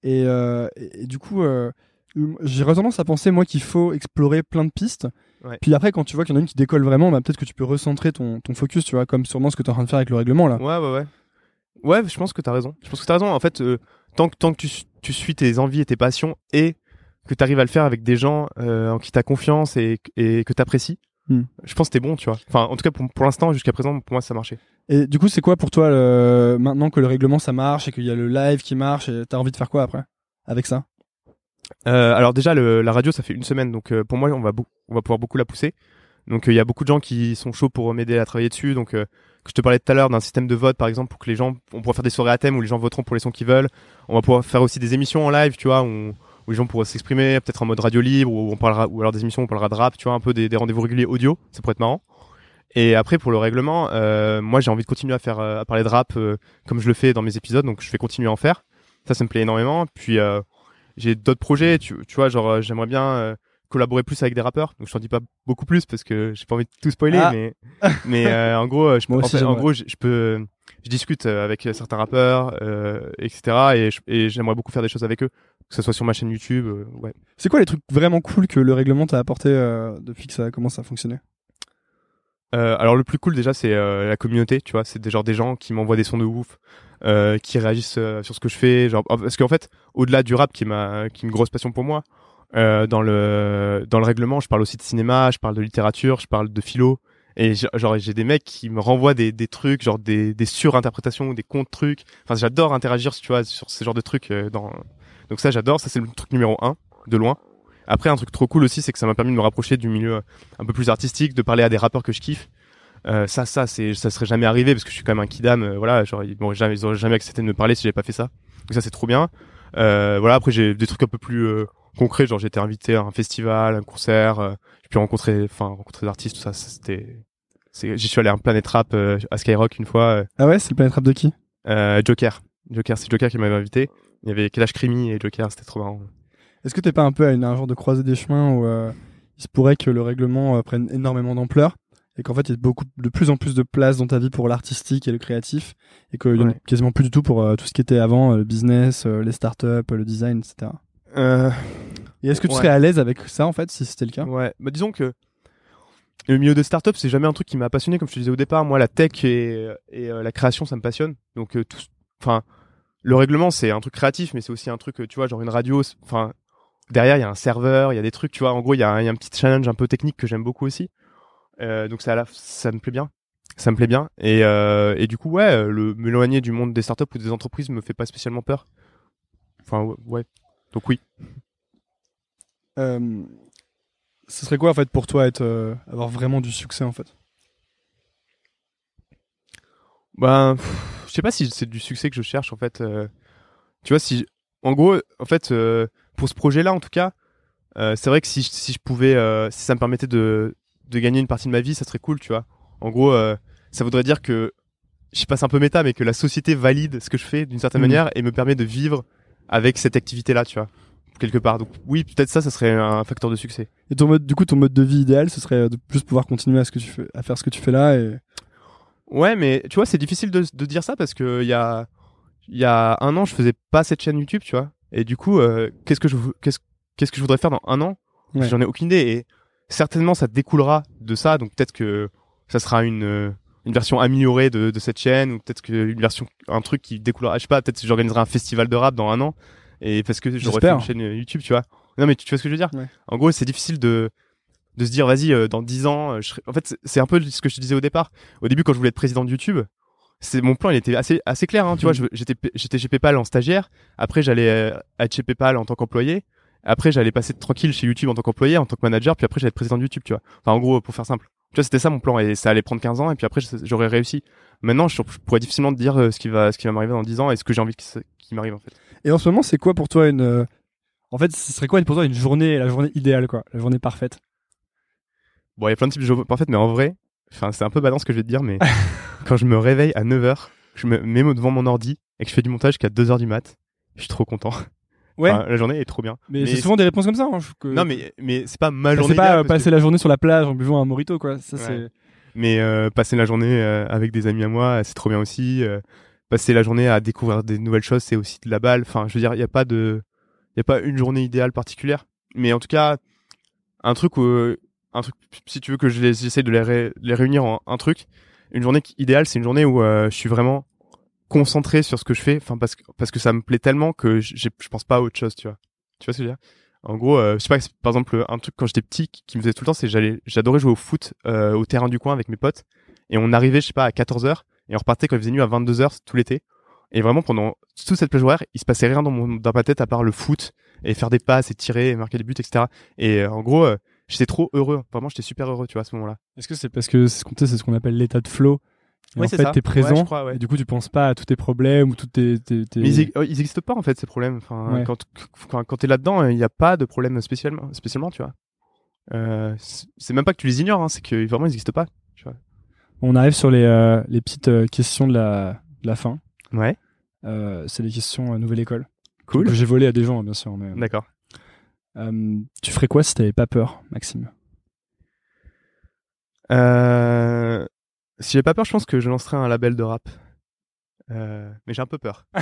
Et, et, et du coup, j'ai tendance à penser, moi, qu'il faut explorer plein de pistes. Ouais. Puis après, quand tu vois qu'il y en a une qui décolle vraiment, bah, peut-être que tu peux recentrer ton, ton focus, tu vois, comme sûrement ce que tu es en train de faire avec le règlement là. Ouais, ouais, ouais. Ouais, je pense que t'as raison. Je pense que t'as raison. En fait, euh, tant que tant que tu, tu suis tes envies et tes passions et que t'arrives à le faire avec des gens euh, en qui t'as confiance et, et que t'apprécies, Hmm. je pense que t'es bon, tu vois. Enfin, en tout cas, pour, pour l'instant, jusqu'à présent, pour moi, ça marchait. Et du coup, c'est quoi pour toi, le... maintenant que le règlement ça marche et qu'il y a le live qui marche, et t'as envie de faire quoi après avec ça? Euh, alors déjà, le, la radio, ça fait une semaine, donc euh, pour moi, on va, on va pouvoir beaucoup la pousser. Donc euh, il y a beaucoup de gens qui sont chauds pour m'aider à travailler dessus. Donc que je te parlais tout à l'heure d'un système de vote, par exemple, pour que les gens, on pourra faire des soirées à thème où les gens voteront pour les sons qu'ils veulent. On va pouvoir faire aussi des émissions en live, tu vois, où, où les gens pourront s'exprimer, peut-être en mode radio libre, où on parlera, ou alors des émissions où on parlera de rap, tu vois, un peu des, rendez-vous réguliers audio. Ça pourrait être marrant. Et après pour le règlement, moi j'ai envie de continuer à faire, à parler de rap comme je le fais dans mes épisodes, donc je vais continuer à en faire. Ça, ça me plaît énormément. Puis j'ai d'autres projets, tu, tu vois, genre euh, j'aimerais bien euh, collaborer plus avec des rappeurs. Donc je t'en dis pas beaucoup plus parce que j'ai pas envie de tout spoiler, Ah. mais mais euh, en gros, euh, je, Moi en, fait, gros, je, je peux, je discute avec certains rappeurs, euh, etc. Et, j'aimerais beaucoup faire des choses avec eux, que ce soit sur ma chaîne YouTube. euh, ouais. C'est quoi les trucs vraiment cool que le règlement t'a apporté euh, depuis que ça commence à fonctionner? Euh, alors le plus cool déjà c'est euh, la communauté, tu vois, c'est des genre des gens qui m'envoient des sons de ouf, euh, qui réagissent euh, sur ce que je fais, genre parce qu'en fait au-delà du rap qui est ma qui est une grosse passion pour moi, euh, dans le dans le règlement je parle aussi de cinéma, je parle de littérature, je parle de philo et genre j'ai des mecs qui me renvoient des des trucs genre des des surinterprétations des contre trucs. Enfin j'adore interagir tu vois sur ce genre de trucs euh, dans donc ça j'adore, ça c'est le truc numéro un de loin. Après, un truc trop cool aussi, c'est que ça m'a permis de me rapprocher du milieu un peu plus artistique, de parler à des rappeurs que je kiffe. Euh, ça, ça, c'est, ça serait jamais arrivé parce que je suis quand même un kidam. euh, voilà, genre ils m'auraient jamais, accepté de me parler si j'avais pas fait ça. Donc ça, c'est trop bien. Euh, voilà, après j'ai des trucs un peu plus euh, concrets, genre j'ai été invité à un festival, un concert, euh, j'ai pu rencontrer, enfin rencontrer des artistes, tout ça. ça, C'était, j'y suis allé à un Planet Rap euh, à Skyrock une fois. euh, Ah ouais, c'est le Planet Rap de qui? Euh, Joker, Joker, c'est Joker qui m'avait invité. Il y avait Kalash Krimi et Joker, c'était trop marrant. Est-ce que t'es pas un peu à une, un genre de croisée des chemins où euh, il se pourrait que le règlement euh, prenne énormément d'ampleur et qu'en fait il y ait beaucoup de plus en plus de place dans ta vie pour l'artistique et le créatif et qu'il y en a Ouais. quasiment plus du tout pour euh, tout ce qui était avant, le business, les startups, le design, etc. Et est-ce que tu Ouais. serais à l'aise avec ça en fait si c'était le cas? Ouais, bah disons que le milieu de start-up, c'est jamais un truc qui m'a passionné, comme je te disais au départ. Moi, la tech et, et la création, ça me passionne. Donc, tout, enfin, le règlement, c'est un truc créatif, mais c'est aussi un truc, tu vois, genre une radio. Enfin, derrière, il y a un serveur, il y a des trucs, tu vois. En gros, il y, a un il y a un petit challenge un peu technique que j'aime beaucoup aussi. Euh, donc, ça, ça me plaît bien. Ça me plaît bien. Et, euh, et du coup, ouais, le m'éloigner du monde des startups ou des entreprises me fait pas spécialement peur. Enfin, ouais. Donc oui. Euh, Ce serait quoi en fait pour toi être euh, avoir vraiment du succès en fait? Ben, pff, je sais pas si c'est du succès que je cherche en fait. tu vois, si, en gros, en fait, pour ce projet-là, en tout cas, euh, c'est vrai que si, je- si je pouvais, euh, si ça me permettait de, de gagner une partie de ma vie, ça serait cool, tu vois. En gros, euh, ça voudrait dire que, je sais pas, c'est un peu méta, mais que la société valide ce que je fais d'une certaine Mhm. manière et me permet de vivre avec cette activité-là, tu vois, quelque part. Donc oui, peut-être ça, ça serait un facteur de succès. Et ton mode, du coup, ton mode de vie idéal, ce serait de juste pouvoir continuer à ce que tu fais, à faire ce que tu fais là et Ouais, mais tu vois, c'est difficile de, de dire ça parce que il y a, il y a un an, je faisais pas cette chaîne YouTube, tu vois. Et du coup, euh, qu'est-ce que je, vou- qu'est-ce, qu'est-ce que je voudrais faire dans un an? Ouais. J'en ai aucune idée. Et certainement, ça découlera de ça. Donc peut-être que ça sera une, une version améliorée de, de cette chaîne ou peut-être qu'une version, un truc qui découlera. Je sais pas. Peut-être que j'organiserai un festival de rap dans un an. Et parce que j'aurais fait une chaîne YouTube, tu vois. Non, mais tu, tu vois ce que je veux dire? Ouais. En gros, c'est difficile de de se dire vas-y euh, dans 10 ans euh, je serai... en fait c'est- c'est un peu ce que je te disais au départ au début quand je voulais être président de YouTube c'est mon plan, il était assez assez clair. Hein, tu vois, je- j'étais j'étais chez PayPal en stagiaire. Après, j'allais euh, être chez PayPal en tant qu'employé. Après, j'allais passer tranquille chez YouTube en tant qu'employé, en tant que manager. Puis après, j'allais être président de YouTube. Tu vois. Enfin, en gros, pour faire simple. Tu vois, c'était ça mon plan et ça allait prendre 15 ans. Et puis après, j'aurais réussi. Maintenant, je, pourrais difficilement te dire euh, ce qui va ce qui va m'arriver dans 10 ans et ce que j'ai envie qu'il qui m'arrive en fait. Et en ce moment, c'est quoi pour toi une. euh, En fait, ce serait quoi pour toi une journée, la journée idéale, quoi La journée parfaite? Bon, il y a plein de types de jeux parfaits, mais en vrai, enfin, c'est un peu badant ce que je vais te dire, mais quand je me réveille à 9h, je me mets devant mon ordi et que je fais du montage jusqu'à 2h du mat, je suis trop content. Ouais. Enfin, la journée est trop bien. mais c'est souvent des réponses comme ça. hein, que- Non, mais, mais c'est pas ma Enfin, journée. c'est pas euh, passer la journée sur la plage en buvant un morito, quoi. Ça, Ouais. Mais euh, passer la journée euh, avec des amis à moi, c'est trop bien aussi. euh, passer la journée à découvrir des nouvelles choses, c'est aussi de la balle. Enfin, je veux dire, il y a pas de, il y a pas une journée idéale particulière. Mais en tout cas, un truc où, un truc, si tu veux que je de les, ré- les réunir en un truc, une journée idéale, c'est une journée où euh, je suis vraiment concentré sur ce que je fais. Enfin, parce que parce que ça me plaît tellement que je pense pas à autre chose, tu vois. Tu vois ce que je veux dire? En gros, euh, je sais pas, par exemple, un truc quand j'étais petit qui, me faisait tout le temps, c'est j'allais, j'adorais jouer au foot euh, au terrain du coin avec mes potes. Et on arrivait, je sais pas, à 14h et on repartait quand il faisait nuit à 22h tout l'été. Et vraiment, pendant toute cette plage horaire, il se passait rien dans, mon, dans ma tête à part le foot et faire des passes et tirer et marquer des buts, etc. Et en gros, j'étais trop heureux. Vraiment, j'étais super heureux, tu vois, à ce moment-là. Est-ce que c'est parce que c'est ce qu'on appelle l'état de flow? Et Ouais, en fait, t'es présent. Ouais, je crois, ouais. Et du coup, tu penses pas à tous tes problèmes ou tous tes. tes- tes- Mais ils, euh, ils existent pas en fait ces problèmes. Enfin, quand quand, quand t'es là-dedans, il n'y a pas de problème spécialement, spécialement, tu vois. Euh, c'est même pas que tu les ignores, hein, c'est que vraiment ils n'existent pas. On arrive sur les, euh, les petites euh, questions de la, de la fin. Ouais. C'est les questions nouvelle école. Cool. Que j'ai volé à des gens, hein, bien sûr. Mais, D'accord. Euh, tu ferais quoi si t'avais pas peur, Maxime? Euh, si j'ai pas peur, je pense que je lancerai un label de rap. Euh, mais j'ai un peu peur.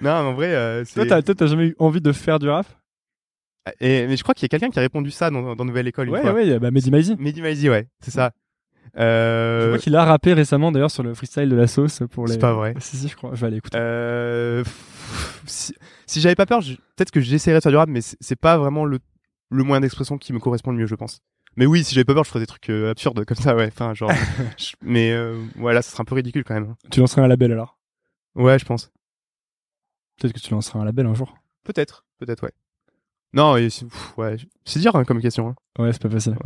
non, mais en vrai, euh, c'est. Toi, t'as jamais eu envie de faire du rap? Et, mais je crois qu'il y a quelqu'un qui a répondu ça dans, dans Nouvelle École une Ouais, fois. ouais, bah, Mehdi Maizi. Mehdi Maizi, ouais, c'est ça. Je Euh, crois qu'il a rappé récemment d'ailleurs sur le freestyle de la sauce pour les. C'est pas vrai. Si, si, je crois. Je vais aller écouter. Euh, si, si j'avais pas peur, je- peut-être que j'essaierais de faire du rap, mais c'est pas vraiment le, le moyen d'expression qui me correspond le mieux, je pense. Mais oui, si j'avais pas peur, je ferais des trucs euh, absurdes comme ça, ouais. Enfin, genre. je- mais euh, ouais, là, ça serait un peu ridicule quand même. hein. Tu lancerais un label alors? Ouais, je pense. Peut-être que tu lanceras un label un jour. Peut-être, peut-être, ouais. Non, et c'est pff, ouais, c'est dur hein, comme question. Hein. Ouais, c'est pas facile.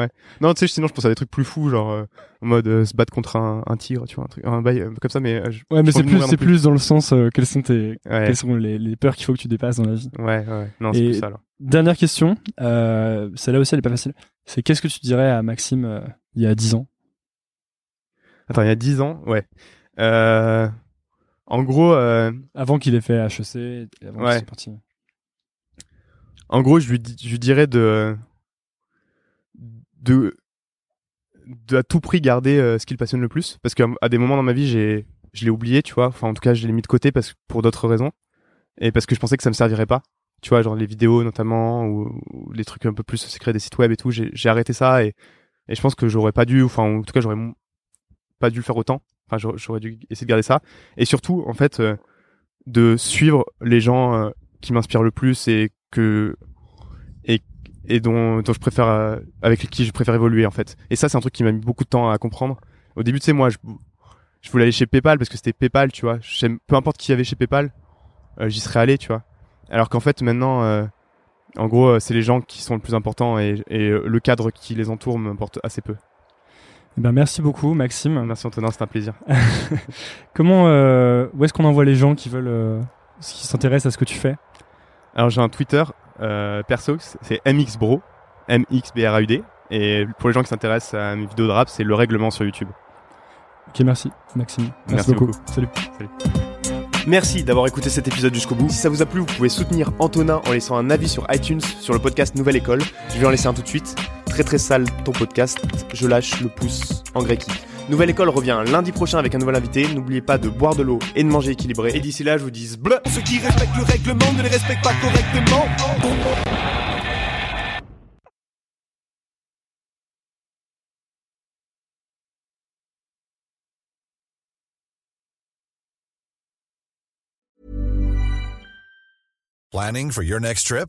Non, tu sais, sinon je pense à des trucs plus fous, genre euh, en mode euh, se battre contre un, un tigre, tu vois, un truc, un bail euh, comme ça, mais euh, je- Ouais, mais j'ai c'est pas envie de plus, mourir non c'est plus dans le sens euh, quelles sont tes, Ouais, quelles sont les, les peurs qu'il faut que tu dépasses dans la vie. ouais, ouais. Non, c'est Et- plus ça. Dernière question, euh, celle-là aussi elle est pas facile. C'est qu'est-ce que tu dirais à Maxime euh, il y a 10 ans? Attends, il y a 10 ans, ouais. Euh, en gros, euh, Avant qu'il ait fait HEC, et avant Ouais. qu'il soit parti. En gros, je lui, dirais de, de, de à tout prix garder euh, ce qui le passionne le plus, parce qu'à des moments dans ma vie, j'ai, je l'ai oublié, tu vois. Enfin, en tout cas, je l'ai mis de côté parce pour d'autres raisons, et parce que je pensais que ça me servirait pas. Tu vois, genre les vidéos notamment ou, ou les trucs un peu plus secrets des sites web et tout. J'ai, arrêté ça et, je pense que j'aurais pas dû, enfin, en tout cas, j'aurais pas dû le faire autant. Enfin, j'aurais, j'aurais dû essayer de garder ça. Et surtout, en fait, euh, de suivre les gens euh, qui m'inspirent le plus et que et et dont, dont je préfère euh, avec qui je préfère évoluer en fait. Et ça c'est un truc qui m'a mis beaucoup de temps à comprendre. Au début tu sais moi je je voulais aller chez PayPal parce que c'était PayPal, tu vois. Peu importe qui y avait chez PayPal, euh, j'y serais allé, tu vois. Alors qu'en fait maintenant euh, en gros c'est les gens qui sont le plus importants et, et le cadre qui les entoure m'importe assez peu. Eh ben, merci beaucoup Maxime. Merci Antonin, c'est un plaisir. Comment, euh, où est-ce qu'on envoie les gens qui veulent, euh, qui s'intéressent à ce que tu fais? Alors j'ai un Twitter euh, perso, c'est MXBRO, M-X-B-R-A-U-D. Et pour les gens qui s'intéressent à mes vidéos de rap, c'est le règlement sur YouTube. Ok, merci Maxime. Merci beaucoup. Salut. Merci d'avoir écouté cet épisode jusqu'au bout. Si ça vous a plu, vous pouvez soutenir Antonin en laissant un avis sur iTunes sur le podcast Nouvelle École. Je vais en laisser un tout de suite. Très très sale ton podcast. Je lâche le pouce en grec. Nouvelle École revient lundi prochain avec un nouvel invité. N'oubliez pas de boire de l'eau et de manger équilibré. Et d'ici là, je vous dis bleu. Ceux qui respectent le règlement ne les respectent pas correctement. Planning for your next trip?